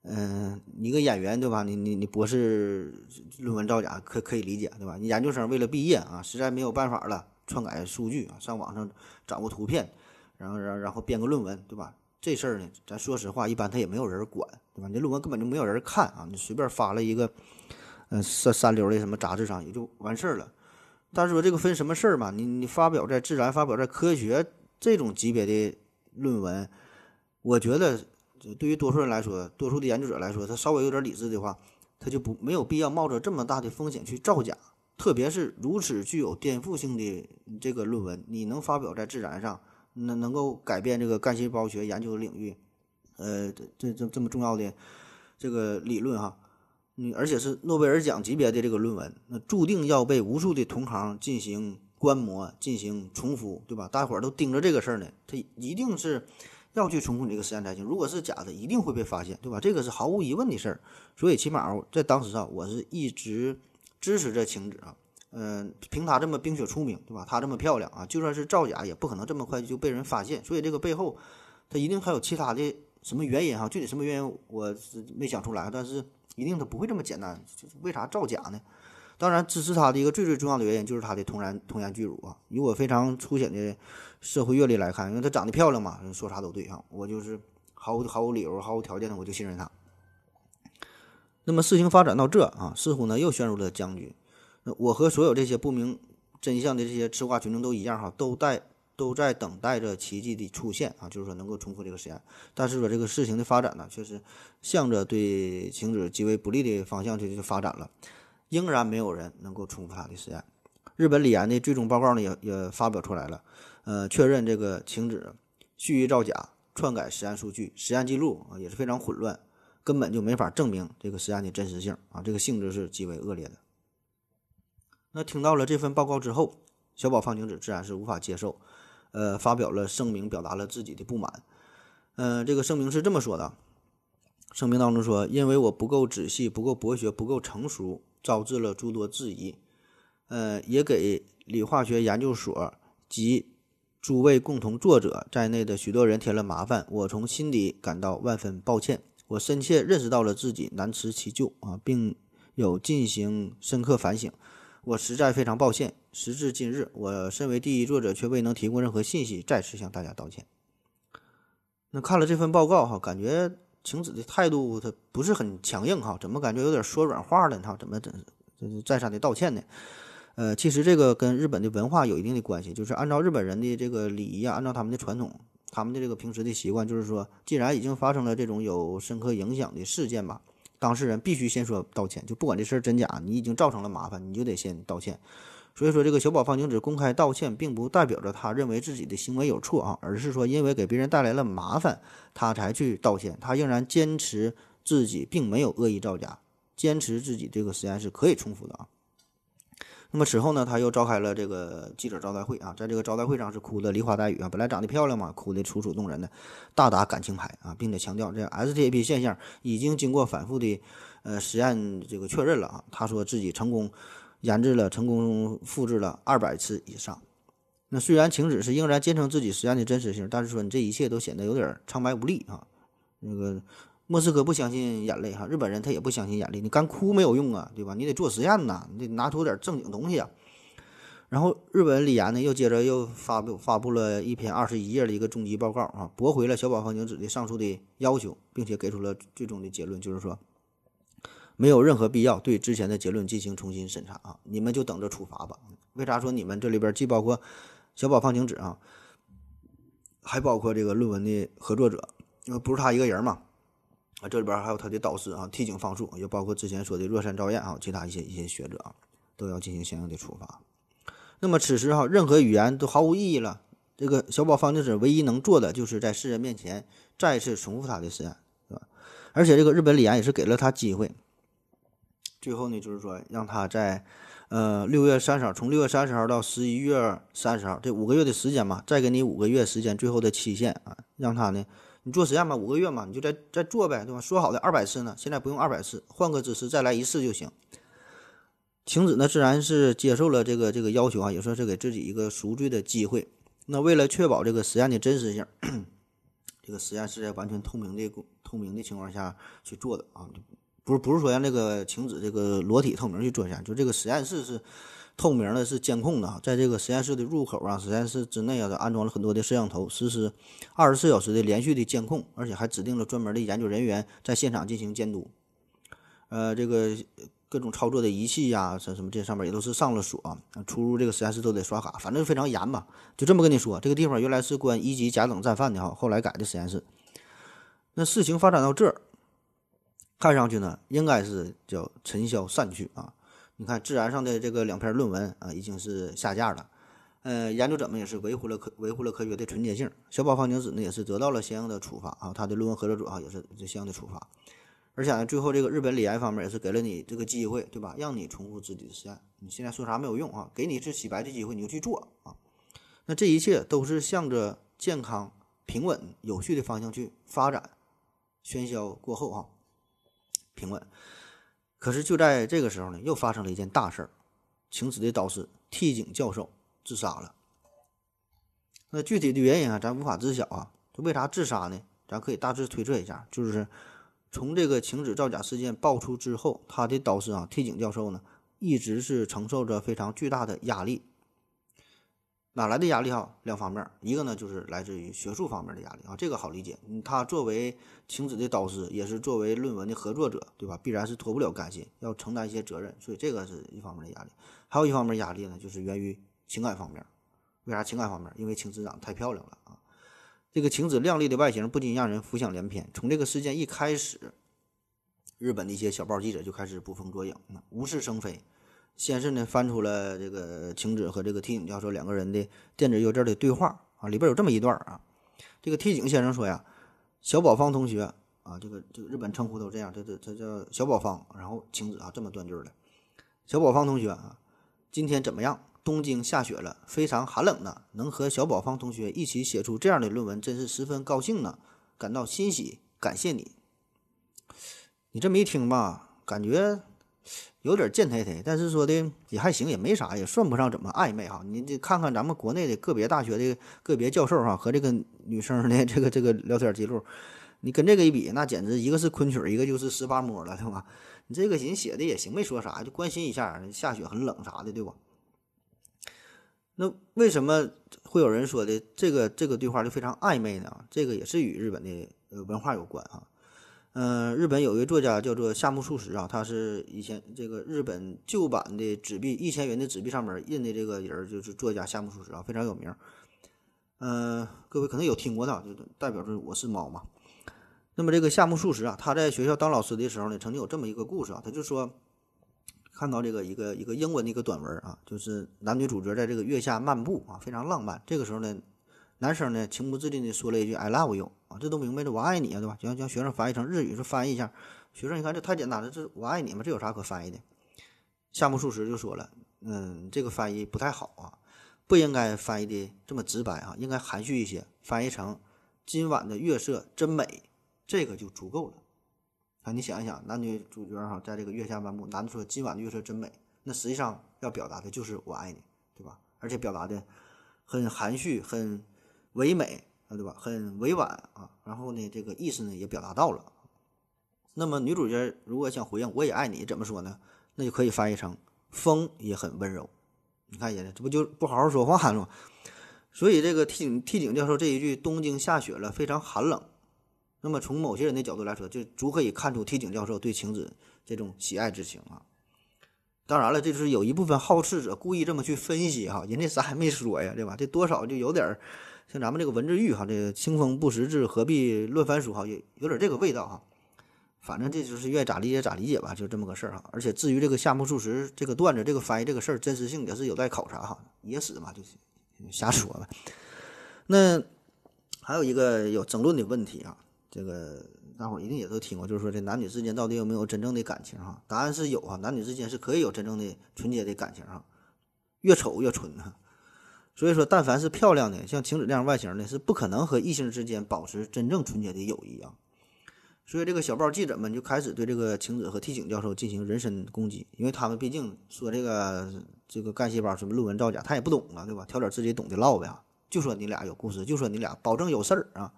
嗯、一个演员对吧？你你你博士论文造假可可以理解对吧？你研究生为了毕业啊，实在没有办法了，篡改数据啊，上网上找个图片。然后，然然后编个论文，对吧？这事儿呢，咱说实话，一般他也没有人管，对吧？你论文根本就没有人看啊，你随便发了一个，嗯、三三流的什么杂志上也就完事儿了。但是说这个分什么事儿嘛？你你发表在《自然》、发表在《科学》这种级别的论文，我觉得对于多数人来说，多数的研究者来说，他稍微有点理智的话，他就不没有必要冒着这么大的风险去造假，特别是如此具有颠覆性的这个论文，你能发表在《自然》上？能能够改变这个干细胞学研究领域，呃，这这这这么重要的这个理论哈，你而且是诺贝尔奖级别的这个论文，那注定要被无数的同行进行观摩、进行重复，对吧？大伙儿都盯着这个事儿呢，他一定是要去重复你这个实验才行。如果是假的，一定会被发现，对吧？这个是毫无疑问的事儿。所以起码在当时啊，我是一直支持这晴子啊。嗯，凭她这么冰雪聪明，对吧？她这么漂亮啊，就算是造假，也不可能这么快就被人发现。所以这个背后，她一定还有其他的什么原因哈？具体什么原因我是没想出来，但是一定她不会这么简单。就是为啥造假呢？当然，支持她的一个最最重要的原因就是她的童颜童颜巨乳啊。以我非常粗浅的社会阅历来看，因为她长得漂亮嘛，说啥都对哈。我就是毫无毫无理由、毫无条件的，我就信任她。那么事情发展到这啊，似乎呢又陷入了僵局。我和所有这些不明真相的这些吃瓜群众都一样哈，都在都在等待着奇迹的出现啊，就是说能够重复这个实验。但是说这个事情的发展呢，确实向着对晴子极为不利的方向去去发展了，仍然没有人能够重复他的实验。日本理研的最终报告呢也也发表出来了，呃，确认这个晴子蓄意造假、篡改实验数据、实验记录啊也是非常混乱，根本就没法证明这个实验的真实性啊，这个性质是极为恶劣的。那听到了这份报告之后，小宝方晴子自然是无法接受，呃，发表了声明，表达了自己的不满。嗯、这个声明是这么说的：声明当中说，因为我不够仔细、不够博学、不够成熟，招致了诸多质疑，呃，也给理化学研究所及诸位共同作者在内的许多人添了麻烦，我从心底感到万分抱歉。我深切认识到了自己难辞其咎啊，并有进行深刻反省。我实在非常抱歉，时至今日，我身为第一作者却未能提供任何信息，再次向大家道歉。那看了这份报告哈，感觉晴子的态度他不是很强硬哈，怎么感觉有点说软话了？他怎么怎这是再三的道歉呢？呃，其实这个跟日本的文化有一定的关系，就是按照日本人的这个礼仪啊，按照他们的传统，他们的这个平时的习惯，就是说，既然已经发生了这种有深刻影响的事件吧，当事人必须先说道歉，就不管这事儿真假，你已经造成了麻烦，你就得先道歉。所以说，这个小宝方晴子公开道歉，并不代表着他认为自己的行为有错啊，而是说因为给别人带来了麻烦，他才去道歉。他仍然坚持自己并没有恶意造假，坚持自己这个实验是可以重复的啊。那么此后呢，他又召开了这个记者招待会啊，在这个招待会上是哭的梨花带雨啊，本来长得漂亮嘛，哭的楚楚动人的，大打感情牌啊，并且强调这 STP 现象已经经过反复的呃实验这个确认了啊。他说自己成功研制了、成功复制了二百次以上。那虽然晴子是仍然坚称自己实验的真实性，但是说你这一切都显得有点苍白无力啊。那个莫斯科不相信眼泪哈，日本人他也不相信眼泪，你干哭没有用啊，对吧？你得做实验呐，你得拿出点正经东西啊。然后日本李岩呢，又接着又发布发布了一篇二十一页的一个终极报告啊，驳回了小宝方晴子的上述的要求，并且给出了最终的结论，就是说没有任何必要对之前的结论进行重新审查啊，你们就等着处罚吧。为啥说你们这里边既包括小宝方晴子啊，还包括这个论文的合作者，因为不是他一个人嘛。啊，这里边还有他的导师啊，替井方树，也包括之前说的若山照彦啊，其他一些一些学者啊，都要进行相应的处罚。那么此时哈，任何语言都毫无意义了。这个小宝方晴子唯一能做的，就是在世人面前再次重复他的实验，是吧？而且这个日本李岩也是给了他机会。最后呢，就是说让他在呃六月三十号，从六月三十号到十一月三十号这五个月的时间嘛，再给你五个月时间，最后的期限啊，让他呢。你做实验嘛，五个月嘛，你就再再做呗，对吧？说好的二百次呢，现在不用二百次，换个姿势再来一次就行。晴子呢，自然是接受了这个这个要求啊，也算是给自己一个赎罪的机会。那为了确保这个实验的真实性，(clears throat) 这个实验是在完全透明的透明的情况下去做的啊，不是不是说让这个晴子这个裸体透明去做实验，就这个实验室是。透明的是监控的，在这个实验室的入口啊，实验室之内啊，安装了很多的摄像头，实施二十四小时的连续的监控，而且还指定了专门的研究人员在现场进行监督。呃，这个各种操作的仪器呀，什什么这上面也都是上了锁，出入这个实验室都得刷卡，反正非常严吧。就这么跟你说，这个地方原来是关一级甲等战犯的哈，后来改的实验室。那事情发展到这儿，看上去呢，应该是叫尘嚣散去啊。你看，自然上的这个两篇论文啊，已经是下架了。呃，研究者们也是维护了科维护了科学的纯洁性。小宝方晴子呢，也是得到了相应的处罚啊。他的论文合作者啊，也是相应的处罚。而且呢，最后这个日本理研方面也是给了你这个机会，对吧？让你重复自己的实验。你现在说啥没有用啊？给你一次洗白的机会，你就去做啊。那这一切都是向着健康、平稳、有序的方向去发展。喧嚣过后啊，平稳。可是就在这个时候呢，又发生了一件大事儿，晴子的导师替井教授自杀了。那具体的原因啊，咱无法知晓啊。这为啥自杀呢？咱可以大致推测一下，就是从这个晴子造假事件爆出之后，他的导师啊替井教授呢，一直是承受着非常巨大的压力。哪来的压力哈？两方面，一个呢就是来自于学术方面的压力啊，这个好理解。他作为晴子的导师，也是作为论文的合作者，对吧？必然是脱不了干系，要承担一些责任，所以这个是一方面的压力。还有一方面压力呢，就是源于情感方面。为啥情感方面？因为晴子长得太漂亮了啊！这个晴子靓丽的外形不禁让人浮想联翩。从这个事件一开始，日本的一些小报记者就开始捕风捉影，无事生非。先是呢，翻出了这个晴子和这个替井教授两个人的电子邮件的对话啊，里边有这么一段啊。这个替井先生说呀：“小宝方同学啊，这个这个日本称呼都这样，这这这叫小宝方。然后晴子啊，这么断句的。小宝方同学啊，今天怎么样？东京下雪了，非常寒冷呢。能和小宝方同学一起写出这样的论文，真是十分高兴呢，感到欣喜，感谢你。你这么一听吧，感觉。”有点贱忒忒，但是说的也还行，也没啥，也算不上怎么暧昧哈。你这看看咱们国内的个别大学的个别教授哈，和这个女生的这个这个聊天记录，你跟这个一比，那简直一个是昆曲，一个就是十八摸了，对吧？你这个人写的也行，没说啥，就关心一下，下雪很冷啥的，对吧？那为什么会有人说的这个这个对话就非常暧昧呢？这个也是与日本的呃文化有关啊。嗯，日本有一位作家叫做夏目漱石啊，他是以前这个日本旧版的纸币一千元的纸币上面印的这个人就是作家夏目漱石啊，非常有名。嗯，各位可能有听过他，就代表着我是猫嘛。那么这个夏目漱石啊，他在学校当老师的时候呢，曾经有这么一个故事啊，他就说看到这个一个一个英文的一个短文啊，就是男女主角在这个月下漫步啊，非常浪漫。这个时候呢。男生呢，情不自禁地说了一句 “I love you” 啊，这都明白的，我爱你啊，对吧？将将学生翻译成日语，说翻译一下。学生一看，这太简单了，这我爱你嘛，这有啥可翻译的？夏目漱石就说了：“嗯，这个翻译不太好啊，不应该翻译的这么直白啊，应该含蓄一些，翻译成“今晚的月色真美”，这个就足够了。啊，你想一想，男女主角哈，在这个月下漫步，男的说“今晚的月色真美”，那实际上要表达的就是我爱你，对吧？而且表达的很含蓄，很唯美啊，对吧？很委婉啊，然后呢，这个意思呢也表达到了。那么女主角如果想回应“我也爱你”，怎么说呢？那就可以翻译成“风也很温柔”。你看人家这不就不好好说话了吗？所以这个替替井教授这一句“东京下雪了”非常寒冷。那么从某些人的角度来说，就足可以看出替井教授对晴子这种喜爱之情啊。当然了，这就是有一部分好事者故意这么去分析哈，人家啥也没说呀，对吧？这多少就有点儿像咱们这个文字狱哈，这个清风不识字，何必论翻书哈，有有点这个味道哈。反正这就是愿意咋理解咋理解吧，就这么个事儿哈。而且至于这个夏目漱石这个段子、这个翻译这个事儿真实性也是有待考察哈，野史嘛，就是瞎说呗。那还有一个有争论的问题啊，这个大伙儿一定也都听过，就是说这男女之间到底有没有真正的感情哈？答案是有啊，男女之间是可以有真正的纯洁的感情哈，越丑越纯哈。所以说，但凡是漂亮的，像晴子这样外形的，是不可能和异性之间保持真正纯洁的友谊啊。所以这个小报记者们就开始对这个晴子和替井教授进行人身攻击，因为他们毕竟说这个这个干细胞什么论文造假，他也不懂啊，对吧？挑点自己懂的唠呗，就说你俩有故事，就说你俩保证有事儿啊。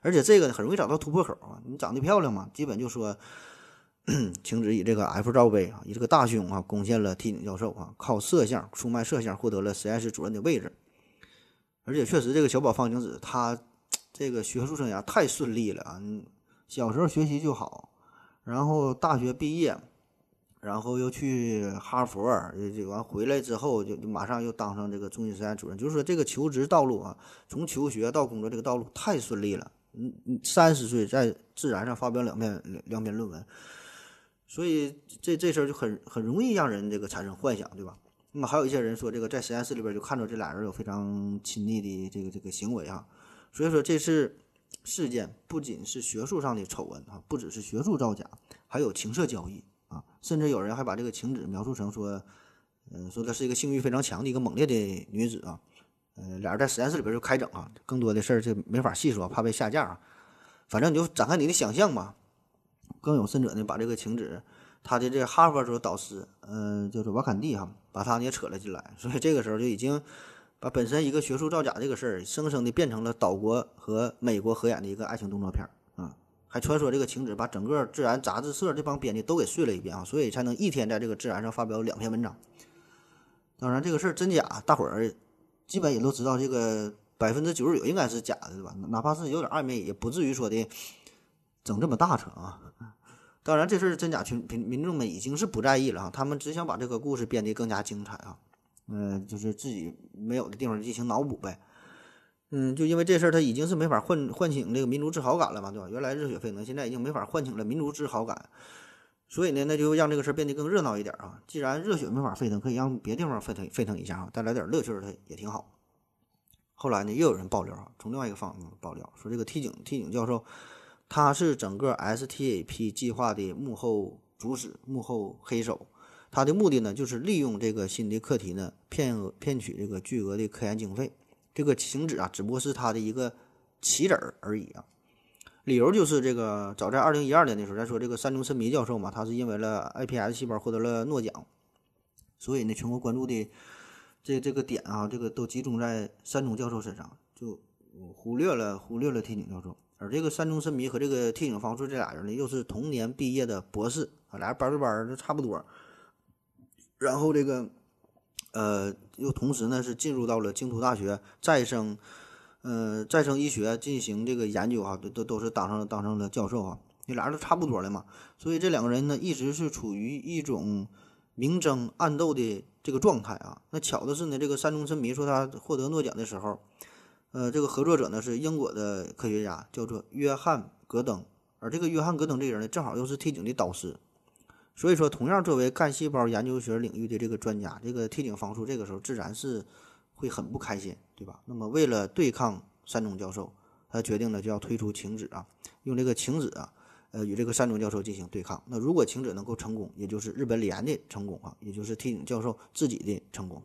而且这个很容易找到突破口啊，你长得漂亮嘛，基本就说 (clears throat) 晴子以这个 F 罩杯啊，以这个大胸啊，攻陷了替井教授啊，靠摄像出卖摄像获得了实验室主任的位置。而且确实，这个小宝方晴子他这个学术生涯太顺利了啊。小时候学习就好，然后大学毕业，然后又去哈佛，就完回来之后就就马上又当上这个中心实验主任。就是说这个求职道路啊，从求学到工作这个道路太顺利了。嗯嗯，三十岁在自然上发表两篇两两篇论文，所以这这事儿就很很容易让人这个产生幻想，对吧？那么还有一些人说，这个在实验室里边就看着这俩人有非常亲密的这个这个行为啊，所以说这次。事件不仅是学术上的丑闻啊，不只是学术造假，还有情色交易啊，甚至有人还把这个晴子描述成说，嗯，说她是一个性欲非常强的一个猛烈的女子啊，呃，俩人在实验室里边就开整啊，更多的事儿就没法细说，怕被下架啊。反正你就展开你的想象吧。更有甚者呢，把这个晴子他的这哈佛时候导师，嗯，就是瓦坎蒂哈，把他也扯了进来，所以这个时候就已经。把本身一个学术造假这个事儿，生生的变成了岛国和美国合演的一个爱情动作片儿啊！还传说这个晴子把整个《自然》杂志社这帮编辑都给睡了一遍啊，所以才能一天在这个《自然》上发表两篇文章。当然，这个事儿真假，大伙儿基本也都知道，这个百分之九十九应该是假的，对吧？哪怕是有点暧昧，也不至于说的整这么大扯啊！当然，这事儿真假群民民众们已经是不在意了啊，他们只想把这个故事编得更加精彩啊。嗯，就是自己没有的地方进行脑补呗。嗯，就因为这事儿，他已经是没法唤唤醒这个民族自豪感了嘛，对吧？原来热血沸腾，现在已经没法唤醒了民族自豪感。所以呢，那就让这个事儿变得更热闹一点啊。既然热血没法沸腾，可以让别地方沸腾沸腾一下啊，带来点乐趣儿，它也挺好。后来呢，又有人爆料啊，从另外一个方面爆料说，这个 T 井 T 井教授，他是整个 STAP 计划的幕后主使、幕后黑手。他的目的呢，就是利用这个新的课题呢，骗骗取这个巨额的科研经费。这个晴子啊，只不过是他的一个棋子儿而已啊。理由就是这个，早在二零一二年的时候，再说这个山中伸弥教授嘛，他是因为了 iPS 细胞获得了诺奖，所以呢，全国关注的这这个点啊，这个都集中在山中教授身上，就忽略了忽略了天井教授。而这个山中伸弥和这个替井方术这俩人呢，又是同年毕业的博士啊，俩人班对班就差不多。然后这个，呃，又同时呢是进入到了京都大学再生，呃，再生医学进行这个研究啊，都都都是当上了当上了教授啊，这俩人都差不多了嘛，所以这两个人呢一直是处于一种明争暗斗的这个状态啊。那巧的是呢，这个山中伸弥说他获得诺奖的时候，呃，这个合作者呢是英国的科学家，叫做约翰·戈登，而这个约翰·戈登这个人呢，正好又是 T 井的导师。所以说，同样作为干细胞研究学领域的这个专家，这个替井方术这个时候自然是会很不开心，对吧？那么为了对抗山中教授，他决定呢就要推出晴子啊，用这个晴子啊呃，与这个山中教授进行对抗。那如果晴子能够成功，也就是日本联的成功啊，也就是替井教授自己的成功。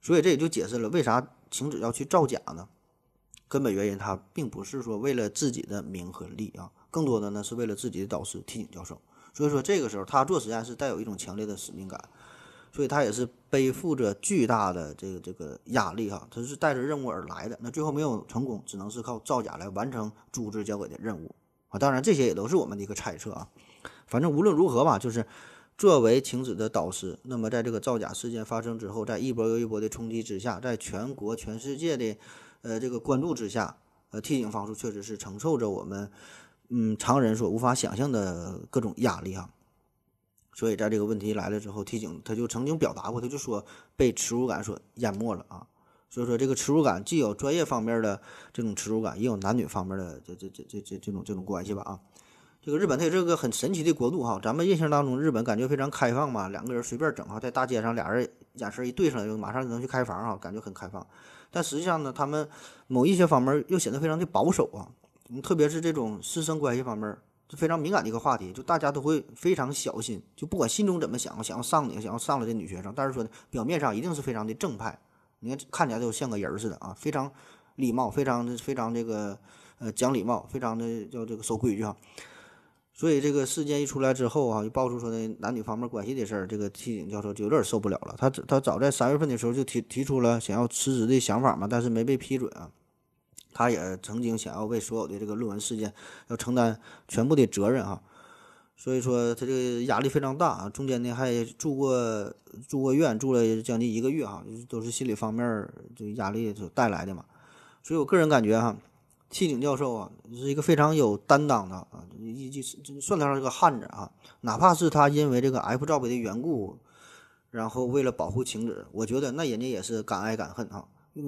所以这也就解释了为啥停止要去造假呢？根本原因他并不是说为了自己的名和利啊，更多的呢是为了自己的导师替井教授。所以说这个时候他做实验是带有一种强烈的使命感，所以他也是背负着巨大的这个这个压力哈，他是带着任务而来的。那最后没有成功，只能是靠造假来完成组织交给的任务。啊，当然这些也都是我们的一个猜测啊。反正无论如何吧，就是作为晴子的导师，那么在这个造假事件发生之后，在一波又一波的冲击之下，在全国全世界的呃这个关注之下，呃，替井方术确实是承受着我们嗯常人所无法想象的各种压力哈。所以在这个问题来了之后，替井他就曾经表达过，他就说被耻辱感所淹没了啊。所以说，这个耻辱感既有专业方面的这种耻辱感，也有男女方面的这这这这这这种这种关系吧啊。这个日本它也是个很神奇的国度哈，咱们印象当中日本感觉非常开放嘛，两个人随便整哈，在大街上俩人眼神一对上，就马上就能去开房哈，感觉很开放。但实际上呢，他们某一些方面又显得非常的保守啊，特别是这种师生关系方面，就非常敏感的一个话题，就大家都会非常小心，就不管心中怎么想，想要上你，想要上了这女学生，但是说呢表面上一定是非常的正派。你看，看起来就像个人似的啊，非常礼貌，非常的非常这个呃讲礼貌，非常的叫这个守规矩哈。所以这个事件一出来之后啊，就爆出说的男女方面关系的事儿，这个替井教授就有点受不了了。他他早在三月份的时候就提提出了想要辞职的想法嘛，但是没被批准啊。他也曾经想要为所有的这个论文事件要承担全部的责任哈。所以说他这个压力非常大啊，中间呢还住过住过院，住了将近一个月哈，都是心理方面这压力所带来的嘛。所以我个人感觉哈，替井教授啊是一个非常有担当的啊，一就算得上是个汉子啊。哪怕是他因为这个 F 罩杯的缘故，然后为了保护晴子，我觉得那人家也是敢爱敢恨啊，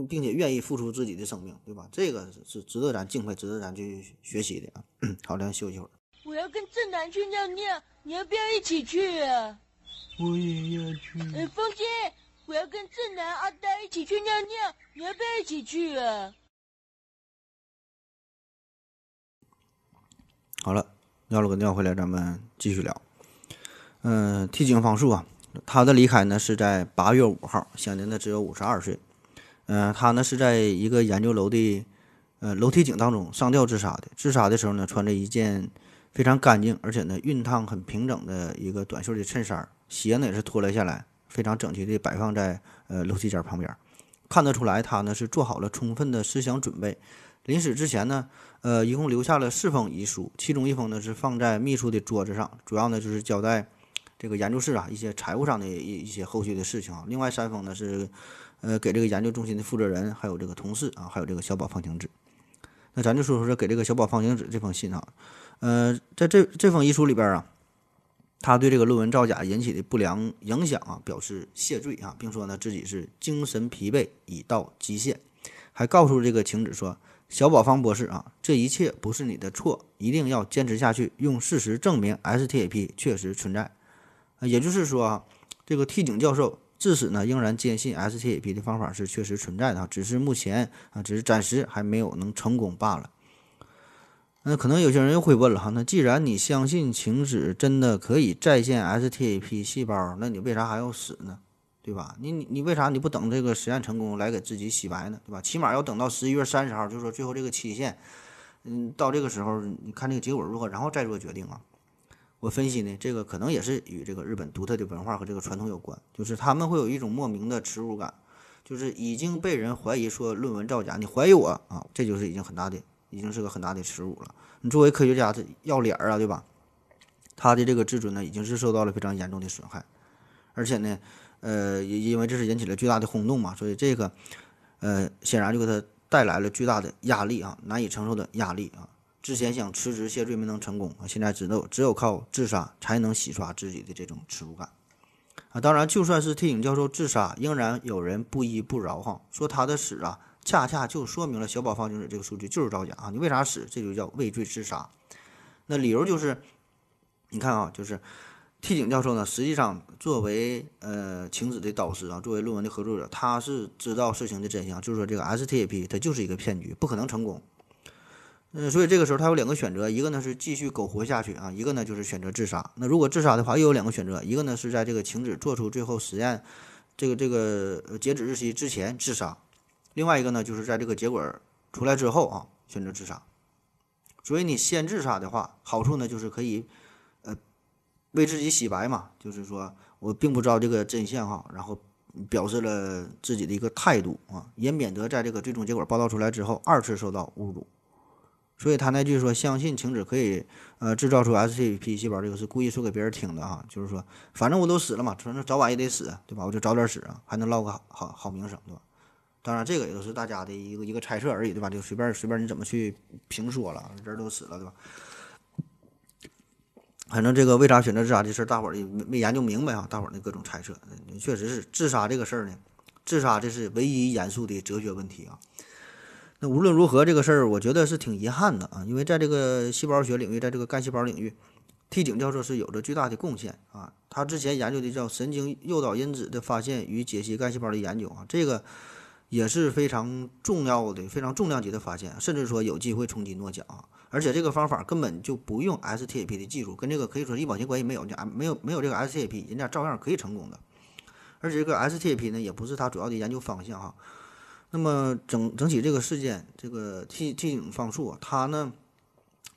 并且愿意付出自己的生命，对吧？这个是值得咱敬佩，值得咱去学习的啊。(coughs) 好，咱休息会儿。我要跟正南去尿尿，你要不要一起去啊？我也要去。呃，风心，我要跟正南、阿呆一起去尿尿，你要不要一起去啊？好了，尿了个尿回来，咱们继续聊。嗯，替警方树啊，他的离开呢是在八月五号，享年呢只有五十二岁。嗯，他呢是在一个研究楼的呃楼梯井当中上吊自杀的。自杀的时候呢，穿着一件非常干净，而且呢熨烫很平整的一个短袖的衬衫，鞋呢也是脱了下来，非常整齐的摆放在呃楼梯间旁边，看得出来他呢是做好了充分的思想准备。临死之前呢，呃，一共留下了四封遗书，其中一封呢是放在秘书的桌子上，主要呢就是交代这个研究室啊一些财务上的一一些后续的事情啊。另外三封呢是呃给这个研究中心的负责人，还有这个同事啊，还有这个小宝方晴子。那咱就说说这给这个小宝方晴子这封信啊，呃，在这这封遗书里边啊，他对这个论文造假引起的不良影响啊表示谢罪啊，并说呢自己是精神疲惫已到极限，还告诉这个晴子说。小宝方博士啊，这一切不是你的错，一定要坚持下去，用事实证明 STAP 确实存在。啊，也就是说啊，这个替井教授至死呢仍然坚信 STAP 的方法是确实存在的，只是目前啊，只是暂时还没有能成功罢了。那可能有些人又会问了哈，那既然你相信晴子真的可以再现 STAP 细胞，那你为啥还要死呢？对吧？你你你为啥你不等这个实验成功来给自己洗白呢？对吧？起码要等到十一月三十号，就是说最后这个期限，嗯，到这个时候你看这个结果如何，然后再做决定啊。我分析呢，这个可能也是与这个日本独特的文化和这个传统有关，就是他们会有一种莫名的耻辱感，就是已经被人怀疑说论文造假，你怀疑我啊，这就是已经很大的，已经是个很大的耻辱了。你作为科学家，这要脸儿啊，对吧？他的这个自尊呢，已经是受到了非常严重的损害，而且呢。呃，也因为这是引起了巨大的轰动嘛，所以这个，呃，显然就给他带来了巨大的压力啊，难以承受的压力啊。之前想辞职谢罪没能成功啊，现在只能只有靠自杀才能洗刷自己的这种耻辱感啊。当然，就算是替井教授自杀，仍然有人不依不饶哈，说他的死啊，恰恰就说明了小宝方晴子这个数据就是造假啊。你为啥死？这就叫畏罪自杀。那理由就是，你看啊，就是。替井教授呢，实际上作为呃晴子的导师啊，作为论文的合作者，他是知道事情的真相，就是说这个 STAP 它就是一个骗局，不可能成功。嗯，所以这个时候他有两个选择，一个呢是继续苟活下去啊，一个呢就是选择自杀。那如果自杀的话，又有两个选择，一个呢是在这个晴子做出最后实验这个这个截止日期之前自杀，另外一个呢就是在这个结果出来之后啊选择自杀。所以你先自杀的话，好处呢就是可以为自己洗白嘛，就是说我并不知道这个真相哈，然后表示了自己的一个态度啊，也免得在这个最终结果报道出来之后二次受到侮辱。所以他那句说相信晴子可以呃制造出 SCP 细胞，这个是故意说给别人听的哈，就是说反正我都死了嘛，反正早晚也得死，对吧？我就早点死啊，还能落个好好好名声，对吧？当然这个也都是大家的一个一个猜测而已，对吧？就随便随便你怎么去评说了，人都死了，对吧？反正这个为啥选择自杀这事儿，大伙儿也没没研究明白啊，大伙儿的各种猜测，确实是自杀这个事儿呢，自杀这是唯一严肃的哲学问题啊。那无论如何，这个事儿我觉得是挺遗憾的啊，因为在这个细胞学领域，在这个干细胞领域，T 井教授是有着巨大的贡献啊。他之前研究的叫神经诱导因子的发现与解析干细胞的研究啊，这个也是非常重要的、非常重量级的发现，甚至说有机会冲击诺奖啊。而且这个方法根本就不用 STAP 的技术，跟这个可以说一毛钱关系没有，就没有没有这个 STAP，人家照样可以成功的。而且这个 STAP 呢，也不是他主要的研究方向哈。那么整整体这个事件，这个 T T 方术啊，他呢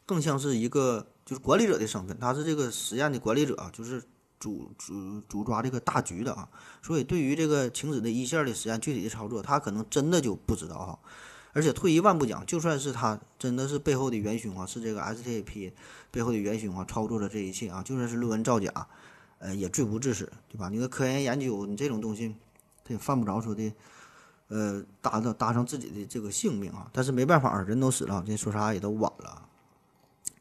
更像是一个就是管理者的身份，他是这个实验的管理者啊，就是主主主抓这个大局的啊。所以对于这个晴子的一线的实验具体的操作，他可能真的就不知道哈。而且退一万步讲，就算是他真的是背后的元凶啊，是这个 STP 背后的元凶啊，操作了这一切啊，就算是论文造假，呃，也罪不至死，对吧？你的科研研究，你这种东西，他也犯不着说的。呃，搭上搭上自己的这个性命啊，但是没办法，人都死了，这说啥也都晚了。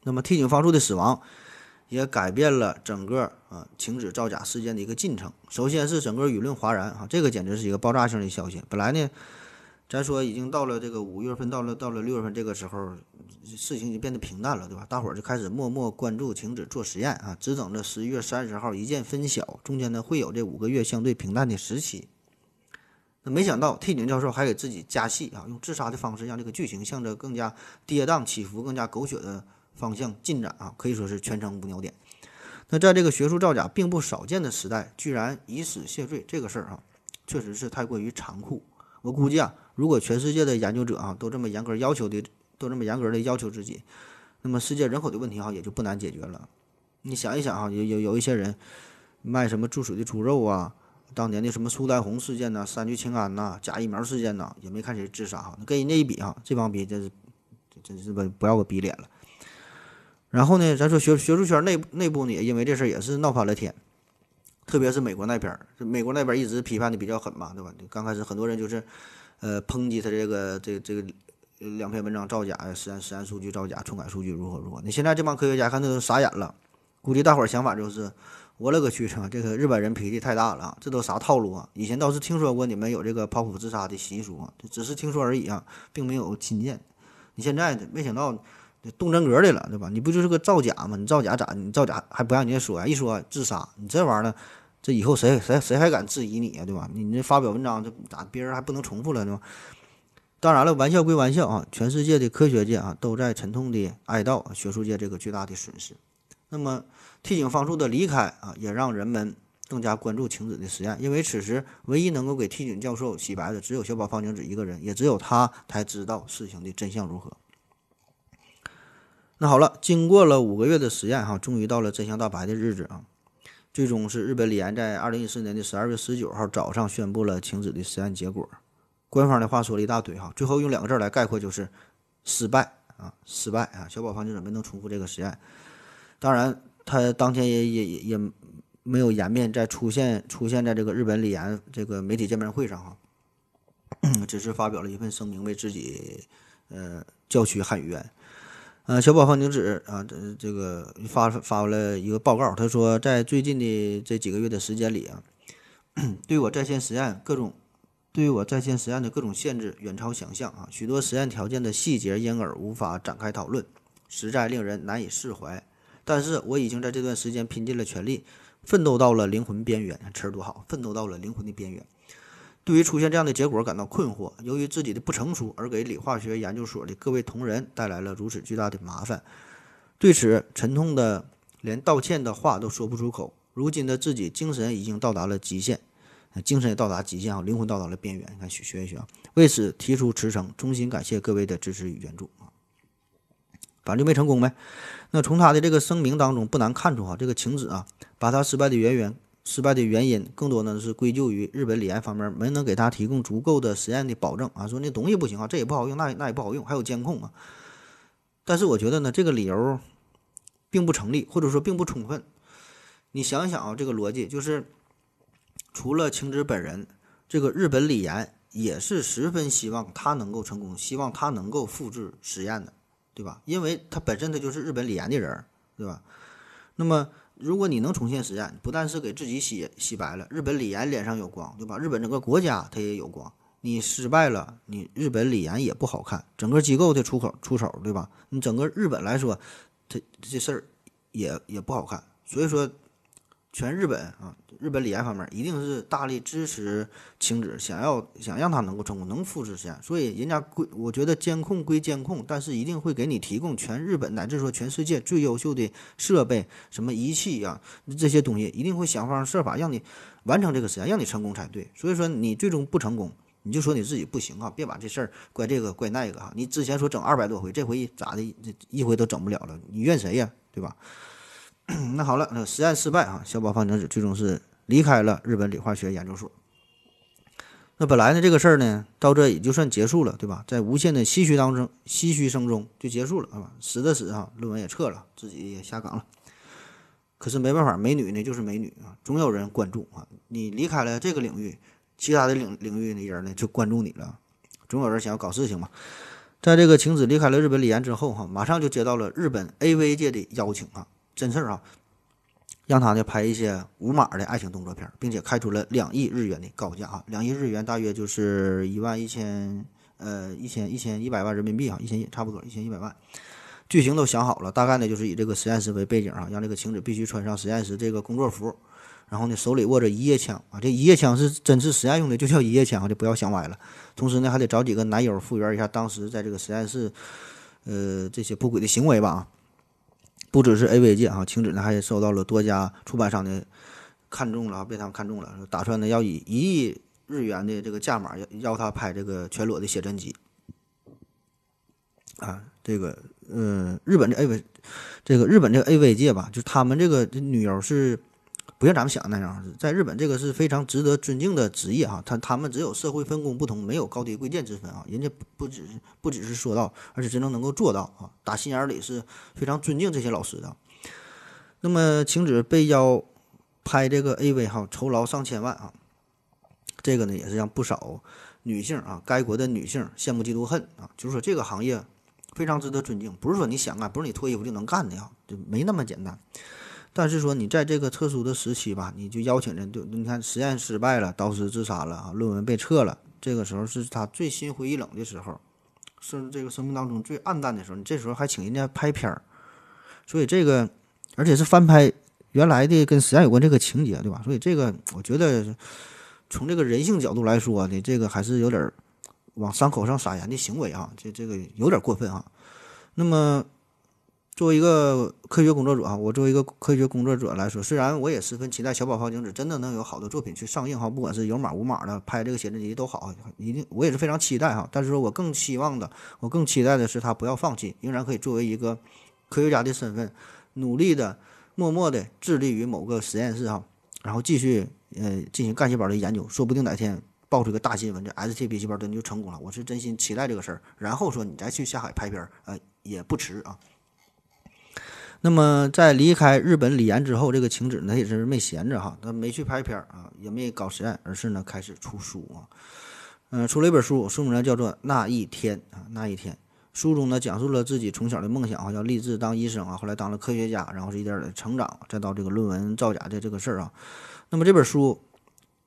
那么 T 井方树的死亡，也改变了整个啊停止造假事件的一个进程。首先是整个舆论哗然啊，这个简直是一个爆炸性的消息。本来呢，咱说已经到了这个五月份，到了到了六月份这个时候，事情就变得平淡了，对吧？大伙儿就开始默默关注停止做实验啊，只等着十一月三十号一见分晓，中间呢会有这五个月相对平淡的时期。那没想到替井教授还给自己加戏啊，用自杀的方式让这个剧情向着更加跌宕起伏、更加狗血的方向进展啊，可以说是全程无尿点。那在这个学术造假并不少见的时代，居然以死谢罪，这个事儿啊，确实是太过于残酷。我估计啊，如果全世界的研究者啊都这么严格要求的，都这么严格的要求自己，那么世界人口的问题哈也就不难解决了。你想一想啊，有有有一些人卖什么注水的猪肉啊。当年的什么苏丹红事件呐、三聚氰胺呐、假疫苗事件呐，也没看谁自杀哈。跟人家一比哈，这帮逼真是真是不不要个逼脸了。然后呢，咱说学学术圈内内部呢，也因为这事也是闹翻了天。特别是美国那边儿，美国那边一直批判的比较狠嘛，对吧？刚开始很多人就是呃抨击他这个这个这个两篇文章造假实验实验数据造假、篡改数据如何如何。你现在这帮科学家看都傻眼了，估计大伙儿想法就是。我勒个去！这个日本人脾气太大了！这都啥套路啊？以前倒是听说过你们有这个剖腹自杀的习俗啊，只是听说而已啊，并没有亲见。你现在没想到动真格的了，对吧？你不就是个造假吗？你造假咋？你造假还不让人家说啊？一说自杀，你这玩意儿呢？这以后谁谁谁还敢质疑你啊？对吧？你这发表文章这咋别人还不能重复了，对吧？当然了，玩笑归玩笑啊，全世界的科学界啊都在沉痛的哀悼学术界这个巨大的损失。那么。T 井方树的离开啊，也让人们更加关注晴子的实验，因为此时唯一能够给 T 井教授洗白的只有小宝方晴子一个人，也只有他才知道事情的真相如何。那好了，经过了五个月的实验，哈，终于到了真相大白的日子啊！最终是日本理研在二零一四年的十二月十九号早上宣布了停止的实验结果。官方的话说了一大堆哈，最后用两个字来概括就是失败啊，失败啊！小宝方晴子没能重复这个实验，当然。他当天也也也也没有颜面再出现出现在这个日本理研这个媒体见面会上哈，只是发表了一份声明为自己呃叫屈喊冤。呃，小宝方晴子啊，这这个发发了一个报告，他说在最近的这几个月的时间里啊，对我在线实验各种对于我在线实验的各种限制远超想象啊，许多实验条件的细节因而无法展开讨论，实在令人难以释怀。但是我已经在这段时间拼尽了全力，奋斗到了灵魂边缘。词儿多好，奋斗到了灵魂的边缘。对于出现这样的结果感到困惑，由于自己的不成熟而给理化学研究所的各位同仁带来了如此巨大的麻烦，对此沉痛的连道歉的话都说不出口。如今的自己精神已经到达了极限，精神也到达极限啊，灵魂到达了边缘。你看学学一学啊，为此提出辞呈，衷心感谢各位的支持与援助啊。反正就没成功呗。那从他的这个声明当中不难看出哈，这个晴子啊，把他失败的原源、失败的原因，更多呢是归咎于日本理研方面没能给他提供足够的实验的保证啊，说那东西不行啊，这也不好用，那那也不好用，还有监控啊。但是我觉得呢，这个理由并不成立，或者说并不充分。你想想啊，这个逻辑就是，除了晴子本人，这个日本理研也是十分希望他能够成功，希望他能够复制实验的。对吧？因为他本身他就是日本理研的人，对吧？那么如果你能重现实验，不但是给自己洗洗白了，日本李岩脸上有光，对吧？日本整个国家它也有光。你失败了，你日本李岩也不好看，整个机构的出口出手，对吧？你整个日本来说，它这事儿也也不好看。所以说，全日本啊，日本理研方面一定是大力支持晴子，想要想让他能够成功，能复制实验。所以人家归，我觉得监控归监控，但是一定会给你提供全日本乃至说全世界最优秀的设备、什么仪器呀、这些东西，一定会想方设法让你完成这个实验，让你成功才对。所以说你最终不成功，你就说你自己不行啊，别把这事儿怪这个怪那个啊。你之前说整二百多回，这回咋的？这一回都整不了了，你怨谁呀？对吧？(clears throat) 那好了，那实验失败啊，小宝方程子最终是离开了日本理化学研究所。那本来呢，这个事儿呢，到这也就算结束了，对吧？在无限的唏嘘当中，唏嘘声中就结束了，啊，死的死啊，论文也撤了，自己也下岗了。可是没办法，美女呢就是美女啊，总有人关注啊。你离开了这个领域，其他的领领域的人呢就关注你了，总有人想要搞事情嘛。在这个晴子离开了日本理研之后，哈，马上就接到了日本 AV 界的邀请啊，真事儿啊，让他呢拍一些无码的爱情动作片，并且开出了两亿日元的高价啊，两亿日元大约就是一万一千呃一千一千一百万人民币啊，一千一差不多一千一百万。剧情都想好了，大概呢就是以这个实验室为背景啊，让这个晴子必须穿上实验室这个工作服，然后呢手里握着一叶枪啊，这一叶枪是真是实验用的，就叫一叶枪，就不要想歪了。同时呢，还得找几个男友复原一下当时在这个实验室，呃这些不轨的行为吧啊。不只是 AV 界啊，晴子呢还受到了多家出版商的看中了，被他们看中了，打算呢要以一亿日元的这个价码要要他拍这个全裸的写真集。啊，这个嗯，日本这 AV，这个日本这个 AV 界吧，就他们这个这女优是不像咱们想的那样，在日本这个是非常值得尊敬的职业哈。他他们只有社会分工不同，没有高低贵贱之分啊。人家不只是不只是说到，而且真正能够做到啊，打心眼里是非常尊敬这些老师的。那么晴子被邀拍这个 AV 哈，酬劳上千万啊，这个呢也是让不少女性啊，该国的女性羡慕嫉妒恨啊，就是说这个行业。非常值得尊敬，不是说你想干，不是你脱衣服就能干的呀，就没那么简单。但是说你在这个特殊的时期吧，你就邀请人，就你看实验失败了，导师自杀了啊，论文被撤了，这个时候是他最心灰意冷的时候，是这个生命当中最暗淡的时候。你这时候还请人家拍片儿，所以这个而且是翻拍原来的跟实验有关这个情节，对吧？所以这个我觉得从这个人性角度来说呢，这个还是有点。往伤口上撒盐的行为啊，这这个有点过分啊。那么，作为一个科学工作者啊，我作为一个科学工作者来说，虽然我也十分期待小宝方晴子真的能有好的作品去上映哈，不管是有码无码的拍这个写真集都好，一定我也是非常期待哈。但是说我更希望的，我更期待的是他不要放弃，仍然可以作为一个科学家的身份，努力的、默默的致力于某个实验室哈，然后继续呃进行干细胞的研究，说不定哪天。爆出个大新闻，这 STP 细胞真就成功了，我是真心期待这个事儿。然后说你再去下海拍片儿，呃，也不迟啊。那么在离开日本理研之后，这个晴子呢也是没闲着哈，他没去拍片啊，也没搞实验，而是呢开始出书啊。嗯，出了一本书，书名呢叫做《那一天》啊，那一天。书中呢讲述了自己从小的梦想啊，要立志当医生啊，后来当了科学家，然后是一点点的成长，再到这个论文造假的这个事儿啊。那么这本书。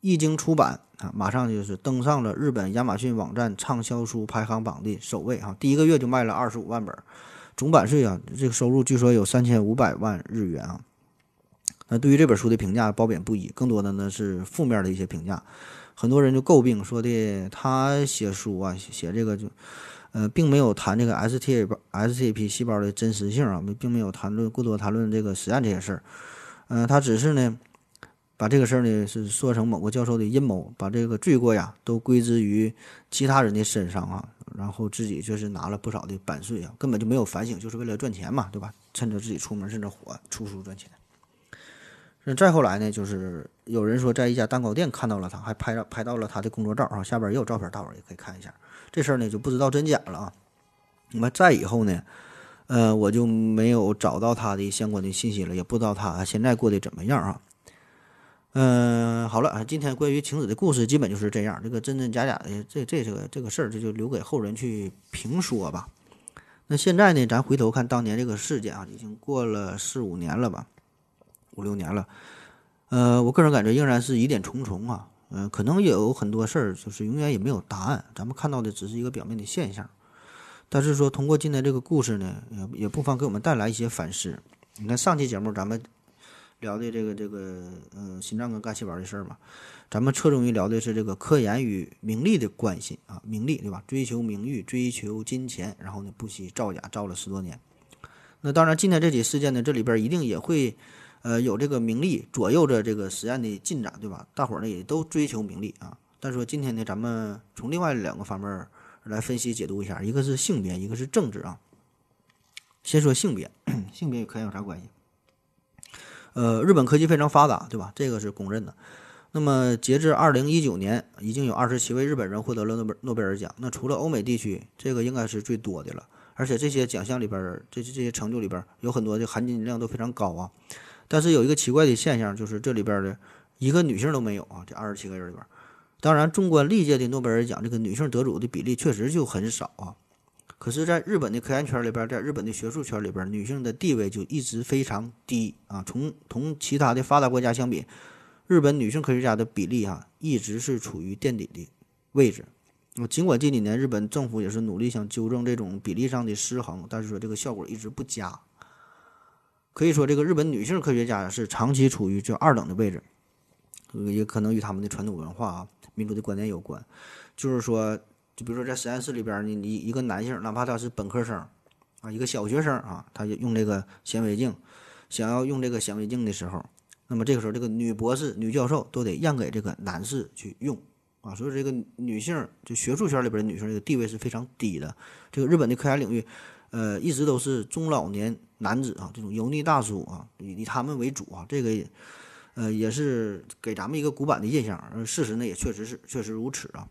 一经出版啊，马上就是登上了日本亚马逊网站畅销书排行榜的首位啊！第一个月就卖了二十五万本，总版税啊，这个收入据说有三千五百万日元啊。那对于这本书的评价褒贬不一，更多的呢是负面的一些评价。很多人就诟病说的他写书啊，写这个就，呃，并没有谈这个 S T A S T P 细胞的真实性啊，并没有谈论过多谈论这个实验这些事儿，嗯，他只是呢，把这个事儿呢是说成某个教授的阴谋，把这个罪过呀都归之于其他人的身上啊，然后自己就是拿了不少的版税啊，根本就没有反省，就是为了赚钱嘛，对吧？趁着自己出门趁着火出书赚钱。那再后来呢，就是有人说在一家蛋糕店看到了他，还拍了拍到了他的工作照啊，下边也有照片，大伙儿也可以看一下。这事儿呢就不知道真假了啊。那么再以后呢，呃，我就没有找到他的相关的信息了，也不知道他现在过得怎么样啊。嗯，好了啊，今天关于晴子的故事基本就是这样，这个真真假假的这这这个这个事儿，这就留给后人去评说吧。那现在呢，咱回头看当年这个事件啊，已经过了四五年了吧。五六年了，呃，我个人感觉仍然是疑点重重啊，嗯，可能有很多事儿，就是永远也没有答案，咱们看到的只是一个表面的现象。但是说通过今天这个故事呢，也也不妨给我们带来一些反思。你看上期节目咱们聊的这个这个，呃，心脏跟干细胞的事儿嘛，咱们侧重于聊的是这个科研与名利的关系啊，名利对吧？追求名誉，追求金钱，然后呢不惜造假，造了十多年。那当然，今天这起事件呢，这里边一定也会。呃，有这个名利左右着这个实验的进展，对吧？大伙儿呢也都追求名利啊。但是说今天呢，咱们从另外两个方面来分析解读一下，一个是性别，一个是政治啊。先说性别，(coughs) 性别与科研有啥关系？呃，日本科技非常发达，对吧？这个是公认的。那么截至二零一九年，已经有二十七位日本人获得了诺贝诺贝尔奖。那除了欧美地区，这个应该是最多的了。而且这些奖项里边，这这些成就里边，有很多的含金量都非常高啊。但是有一个奇怪的现象，就是这里边的一个女性都没有啊！这二十七个人里边，当然，纵观历届的诺贝尔奖，这个女性得主的比例确实就很少啊。可是，在日本的科研圈里边，在日本的学术圈里边，女性的地位就一直非常低啊。从同其他的发达国家相比，日本女性科学家的比例啊，一直是处于垫底的位置。那么尽管近几年日本政府也是努力想纠正这种比例上的失衡，但是说这个效果一直不佳。可以说，这个日本女性科学家是长期处于这二等的位置，也可能与他们的传统文化啊、民族的观念有关。就是说，就比如说在实验室里边呢，你一个男性，哪怕他是本科生啊，一个小学生啊，他就用这个显微镜，想要用这个显微镜的时候，那么这个时候，这个女博士、女教授都得让给这个男士去用啊。所以，这个女性就学术圈里边的女性这个地位是非常低的。这个日本的科研领域。呃，一直都是中老年男子啊，这种油腻大叔啊，以以他们为主啊，这个，呃，也是给咱们一个古板的印象。而事实呢，也确实是确实如此啊。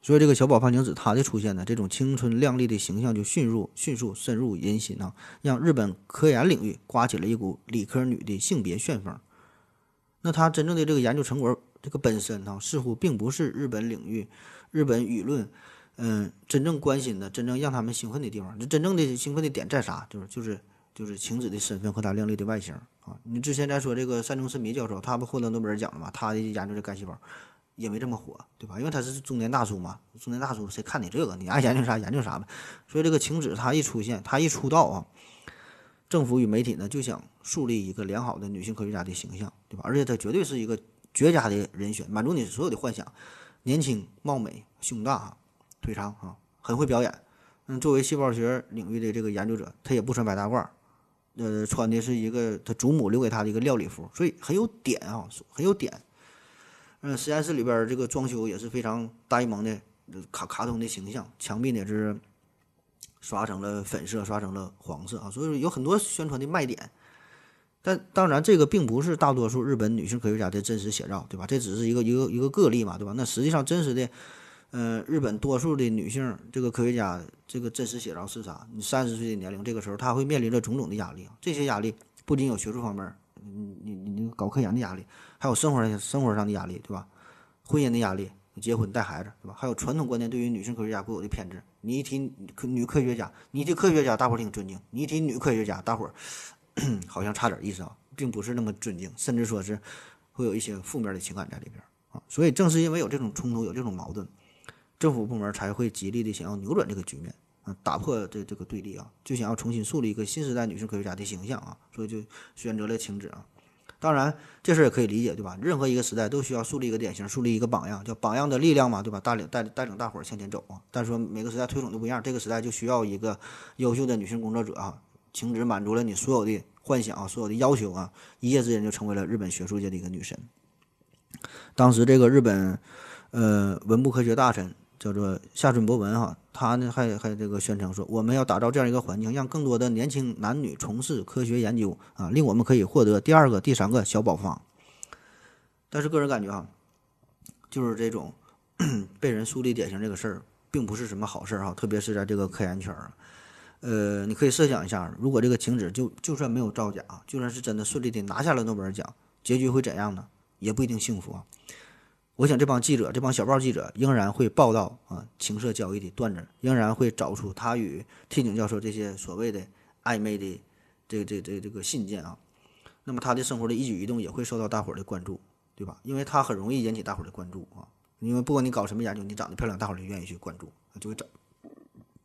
所以这个小宝胖晴子她的出现呢，这种青春靓丽的形象就迅速迅速深入人心啊，让日本科研领域刮起了一股理科女的性别旋风。那她真正的这个研究成果，这个本身呢，似乎并不是日本领域、日本舆论。嗯，真正关心的、真正让他们兴奋的地方，这真正的兴奋的点在啥？就是就是就是晴子的身份和她靓丽的外形啊！你之前在说这个山中伸弥教授，他不获得诺贝尔奖了吗？他的研究的干细胞也没这么火，对吧？因为他是中年大叔嘛，中年大叔谁看你这个？你爱研究啥研究啥呗。所以这个晴子她一出现，她一出道啊，政府与媒体呢就想树立一个良好的女性科学家的形象，对吧？而且她绝对是一个绝佳的人选，满足你所有的幻想，年轻貌美，胸大。腿长啊，很会表演。嗯，作为细胞学领域的这个研究者，他也不穿白大褂，呃，穿的是一个他祖母留给他的一个料理服，所以很有点啊，很有点。嗯，实验室里边这个装修也是非常呆萌的卡卡通的形象，墙壁呢是刷成了粉色，刷成了黄色啊，所以有很多宣传的卖点。但当然，这个并不是大多数日本女性科学家的真实写照，对吧？这只是一个一个一个个例嘛，对吧？那实际上真实的。呃，日本多数的女性这个科学家，这个真实写照是啥？你三十岁的年龄，这个时候她会面临着种种的压力这些压力不仅有学术方面，你你你那个搞科研的压力，还有生活上生活上的压力，对吧？婚姻的压力，结婚带孩子，对吧？还有传统观念对于女性科学家固有的偏执。你一提女科学家，你一提科学家，大伙儿挺尊敬；你一提女科学家，大伙儿 (coughs) 好像差点意思啊，并不是那么尊敬，甚至说是会有一些负面的情感在里边啊。所以正是因为有这种冲突，有这种矛盾。政府部门才会极力的想要扭转这个局面啊，打破这这个对立啊，就想要重新树立一个新时代女性科学家的形象啊，所以就选择了停止啊。当然，这事儿也可以理解，对吧？任何一个时代都需要树立一个典型，树立一个榜样，叫榜样的力量嘛，对吧？带领带带领大伙儿向前走啊。但是说每个时代推崇的不一样，这个时代就需要一个优秀的女性工作者啊，晴子满足了你所有的幻想啊，所有的要求啊，一夜之间就成为了日本学术界的一个女神。当时这个日本呃文部科学大臣叫做夏春博文哈，他呢还还这个宣称说，我们要打造这样一个环境，让更多的年轻男女从事科学研究啊，令我们可以获得第二个、第三个小宝方。但是个人感觉哈，就是这种 (clears throat) 被人树立典型这个事儿，并不是什么好事儿哈，特别是在这个科研圈儿。呃，你可以设想一下，如果这个晴子就就算没有造假，就算是真的顺利的拿下了诺贝尔奖，结局会怎样呢？也不一定幸福啊。我想这帮记者，这帮小报记者仍然会报道啊情色交易的段子，仍然会找出他与替井教授这些所谓的暧昧的这个这这这个信件啊。那么他的生活的一举一动也会受到大伙儿的关注，对吧？因为他很容易引起大伙儿的关注啊。因为不管你搞什么研究，你长得漂亮，大伙儿就愿意去关注，就会找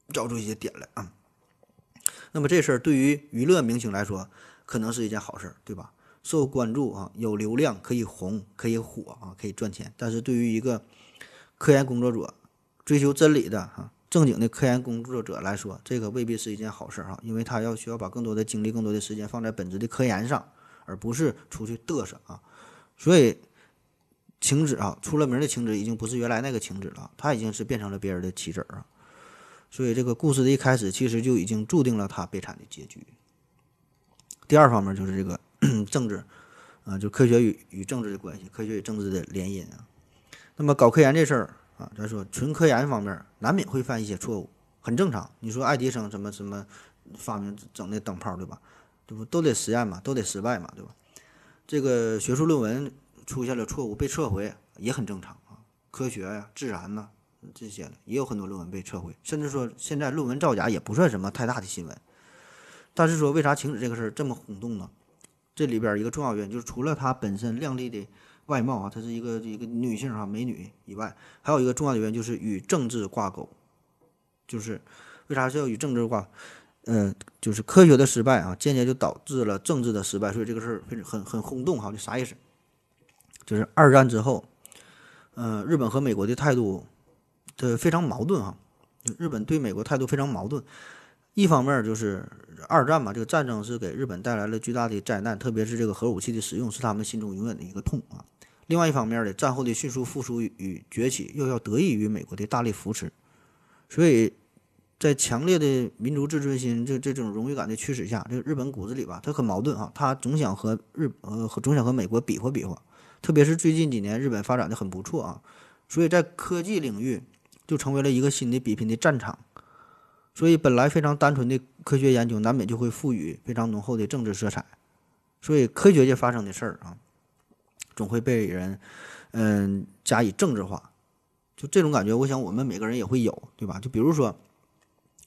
找出一些点来啊。那么这事儿对于娱乐明星来说，可能是一件好事儿，对吧？受关注啊，有流量可以红，可以火啊，可以赚钱。但是对于一个科研工作者、追求真理的哈正经的科研工作者来说，这个未必是一件好事哈，因为他要需要把更多的精力、更多的时间放在本职的科研上，而不是出去嘚瑟啊。所以晴子啊，出了名的晴子已经不是原来那个晴子了，他已经是变成了别人的棋子儿啊。所以这个故事的一开始，其实就已经注定了他悲惨的结局。第二方面就是这个。(clears throat) 政治，啊，就科学与与政治的关系，科学与政治的联姻啊。那么搞科研这事儿啊，咱说纯科研方面难免会犯一些错误，很正常。你说爱迪生什么什么发明整那灯泡对吧？对不都得实验嘛，都得失败嘛，对吧？这个学术论文出现了错误被撤回也很正常啊。科学呀、自然呐这些的也有很多论文被撤回，甚至说现在论文造假也不算什么太大的新闻。但是说为啥停止这个事儿这么轰动呢？这里边一个重要原因就是，除了她本身靓丽的外貌啊，她是一个一个女性哈美女以外，还有一个重要的原因就是与政治挂钩。就是为啥是要与政治挂？嗯，就是科学的失败啊，间接就导致了政治的失败，所以这个事儿很很很轰动哈。就啥意思？就是二战之后，嗯，日本和美国的态度的非常矛盾哈。日本对美国态度非常矛盾。一方面就是二战嘛，这个战争是给日本带来了巨大的灾难，特别是这个核武器的使用是他们心中永远的一个痛啊。另外一方面呢，战后的迅速复苏与崛起又要得益于美国的大力扶持，所以在强烈的民族自尊心这这种荣誉感的驱使下，这个日本骨子里吧，他很矛盾啊，他总想和日呃总想和美国比划比划，特别是最近几年日本发展的很不错啊，所以在科技领域就成为了一个新的比拼的战场。所以，本来非常单纯的科学研究，难免就会赋予非常浓厚的政治色彩。所以，科学界发生的事儿啊，总会被人嗯加以政治化。就这种感觉，我想我们每个人也会有，对吧？就比如说，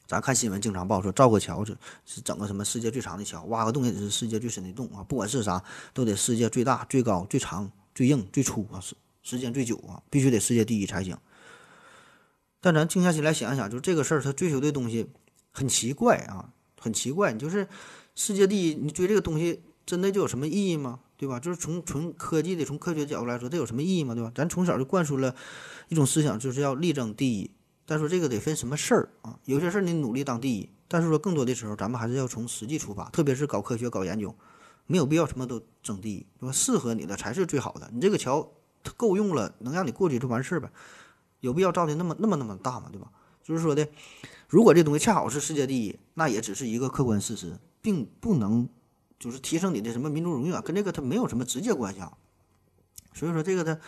咱看新闻经常报说造个桥是是整个什么世界最长的桥，挖个洞也是世界最深的洞啊。不管是啥，都得世界最大、最高、最长、最硬、最粗啊，时时间最久啊，必须得世界第一才行。但咱静下心来想一想，就这个事儿，他追求的东西很奇怪啊，很奇怪。你就是世界第一，你追这个东西，真的就有什么意义吗？对吧？就是从纯科技的、从科学角度来说，这有什么意义吗？对吧？咱从小就灌输了一种思想，就是要力争第一。但说这个得分什么事儿啊？有些事儿你努力当第一，但是说更多的时候，咱们还是要从实际出发。特别是搞科学、搞研究，没有必要什么都争第一，对吧？适合你的才是最好的。你这个桥够用了，能让你过去就完事儿呗。有必要造的那么那么那么大吗？对吧？就是说的，如果这东西恰好是世界第一，那也只是一个客观事实，并不能就是提升你的什么民族荣誉啊，跟这个它没有什么直接关系啊。所以说这个它，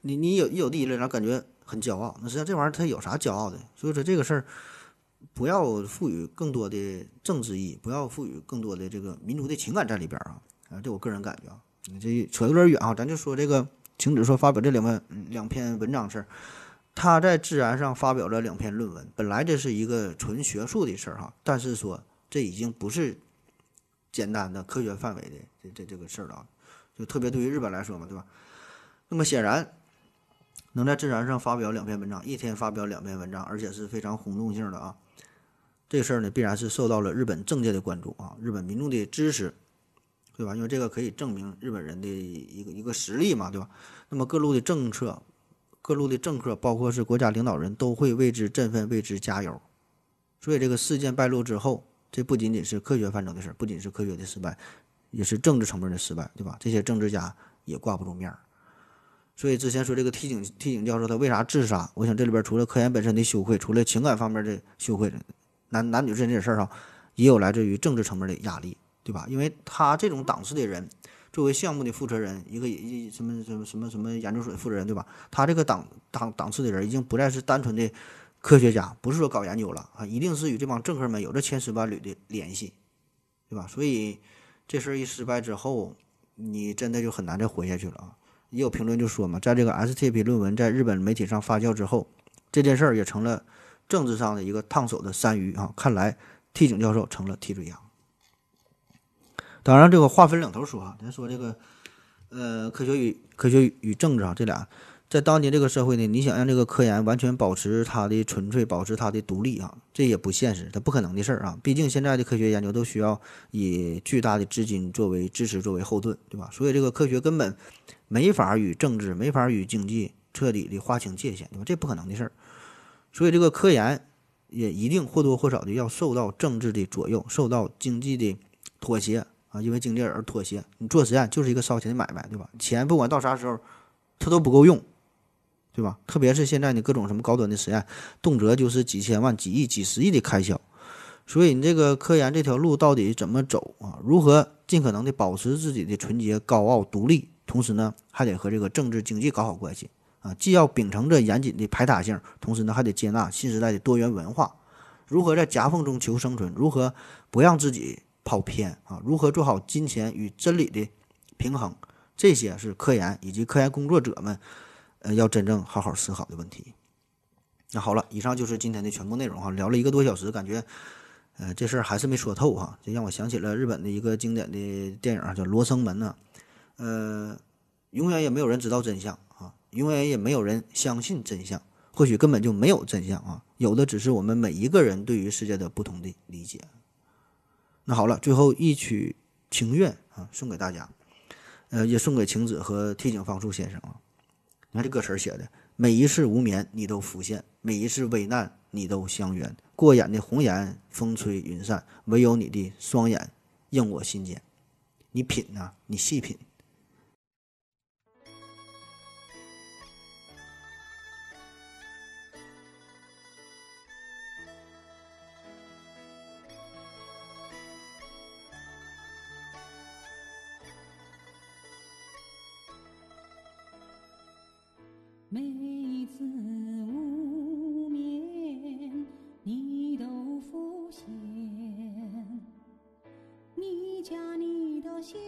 你你有一有第一了，然后感觉很骄傲，那实际上这玩意儿它有啥骄傲的？所以说这个事儿不要赋予更多的政治意义，不要赋予更多的这个民族的情感在里边啊啊！这我个人感觉啊，你这扯有点远啊，咱就说这个停止说发表这两篇两篇文章的事儿。他在《自然》上发表了两篇论文，本来这是一个纯学术的事儿哈，但是说这已经不是简单的科学范围的这这这个事儿了，就特别对于日本来说嘛，对吧？那么显然，能在《自然》上发表两篇文章，一天发表两篇文章，而且是非常轰动性的啊，这事儿呢必然是受到了日本政界的关注啊，日本民众的支持，对吧？因为这个可以证明日本人的一个一个实力嘛，对吧？那么各路的政策、各路的政客，包括是国家领导人，都会为之振奋、为之加油。所以这个事件败露之后，这不仅仅是科学范畴的事儿，不仅是科学的失败，也是政治层面的失败，对吧？这些政治家也挂不住面儿。所以之前说这个提井提井教授他为啥自杀？我想这里边除了科研本身的羞愧，除了情感方面的羞愧，男男女之间这事儿哈，也有来自于政治层面的压力，对吧？因为他这种档次的人，作为项目的负责人，一个一什么什么什么什么研究所的负责人，对吧？他这个档档档次的人，已经不再是单纯的科学家，不是说搞研究了啊，一定是与这帮政客们有着千丝万缕的联系，对吧？所以这事儿一失败之后，你真的就很难再活下去了啊。也有评论就说嘛，在这个 STP 论文在日本媒体上发酵之后，这件事儿也成了政治上的一个烫手的山芋啊。看来替井教授成了替罪羊。当然，这个话分两头说啊，咱说这个，呃，科学与科学与政治啊，这俩在当今这个社会呢，你想让这个科研完全保持它的纯粹，保持它的独立啊，这也不现实，它不可能的事儿啊。毕竟现在的科学研究都需要以巨大的资金作为支持，作为后盾，对吧？所以这个科学根本没法与政治、没法与经济彻底的划清界限，对吧？这不可能的事儿。所以这个科研也一定或多或少的要受到政治的左右，受到经济的妥协。啊，因为经济而妥协，你做实验就是一个烧钱的买卖，对吧？钱不管到啥时候，它都不够用，对吧？特别是现在的各种什么高端的实验，动辄就是几千万、几亿、几十亿的开销。所以你这个科研这条路到底怎么走啊？如何尽可能的保持自己的纯洁、高傲、独立，同时呢，还得和这个政治经济搞好关系啊？既要秉承着严谨的排他性，同时呢，还得接纳新时代的多元文化。如何在夹缝中求生存？如何不让自己？跑偏啊！如何做好金钱与真理的平衡？这些是科研以及科研工作者们，呃，要真正好好思考的问题。那好了，以上就是今天的全部内容哈。聊了一个多小时，感觉，呃，这事儿还是没说透哈。这让我想起了日本的一个经典的电影叫《罗生门》呢。呃，永远也没有人知道真相啊，永远也没有人相信真相。或许根本就没有真相啊，有的只是我们每一个人对于世界的不同的理解。那好了，最后一曲情愿啊，送给大家，呃，也送给晴子和替井方树先生啊。你看这歌词写的，每一次无眠你都浮现，每一次危难你都相援。过眼的红颜风吹云散，唯有你的双眼映我心间。你品呐，你细品。每一次无眠，你都浮现。你家里的仙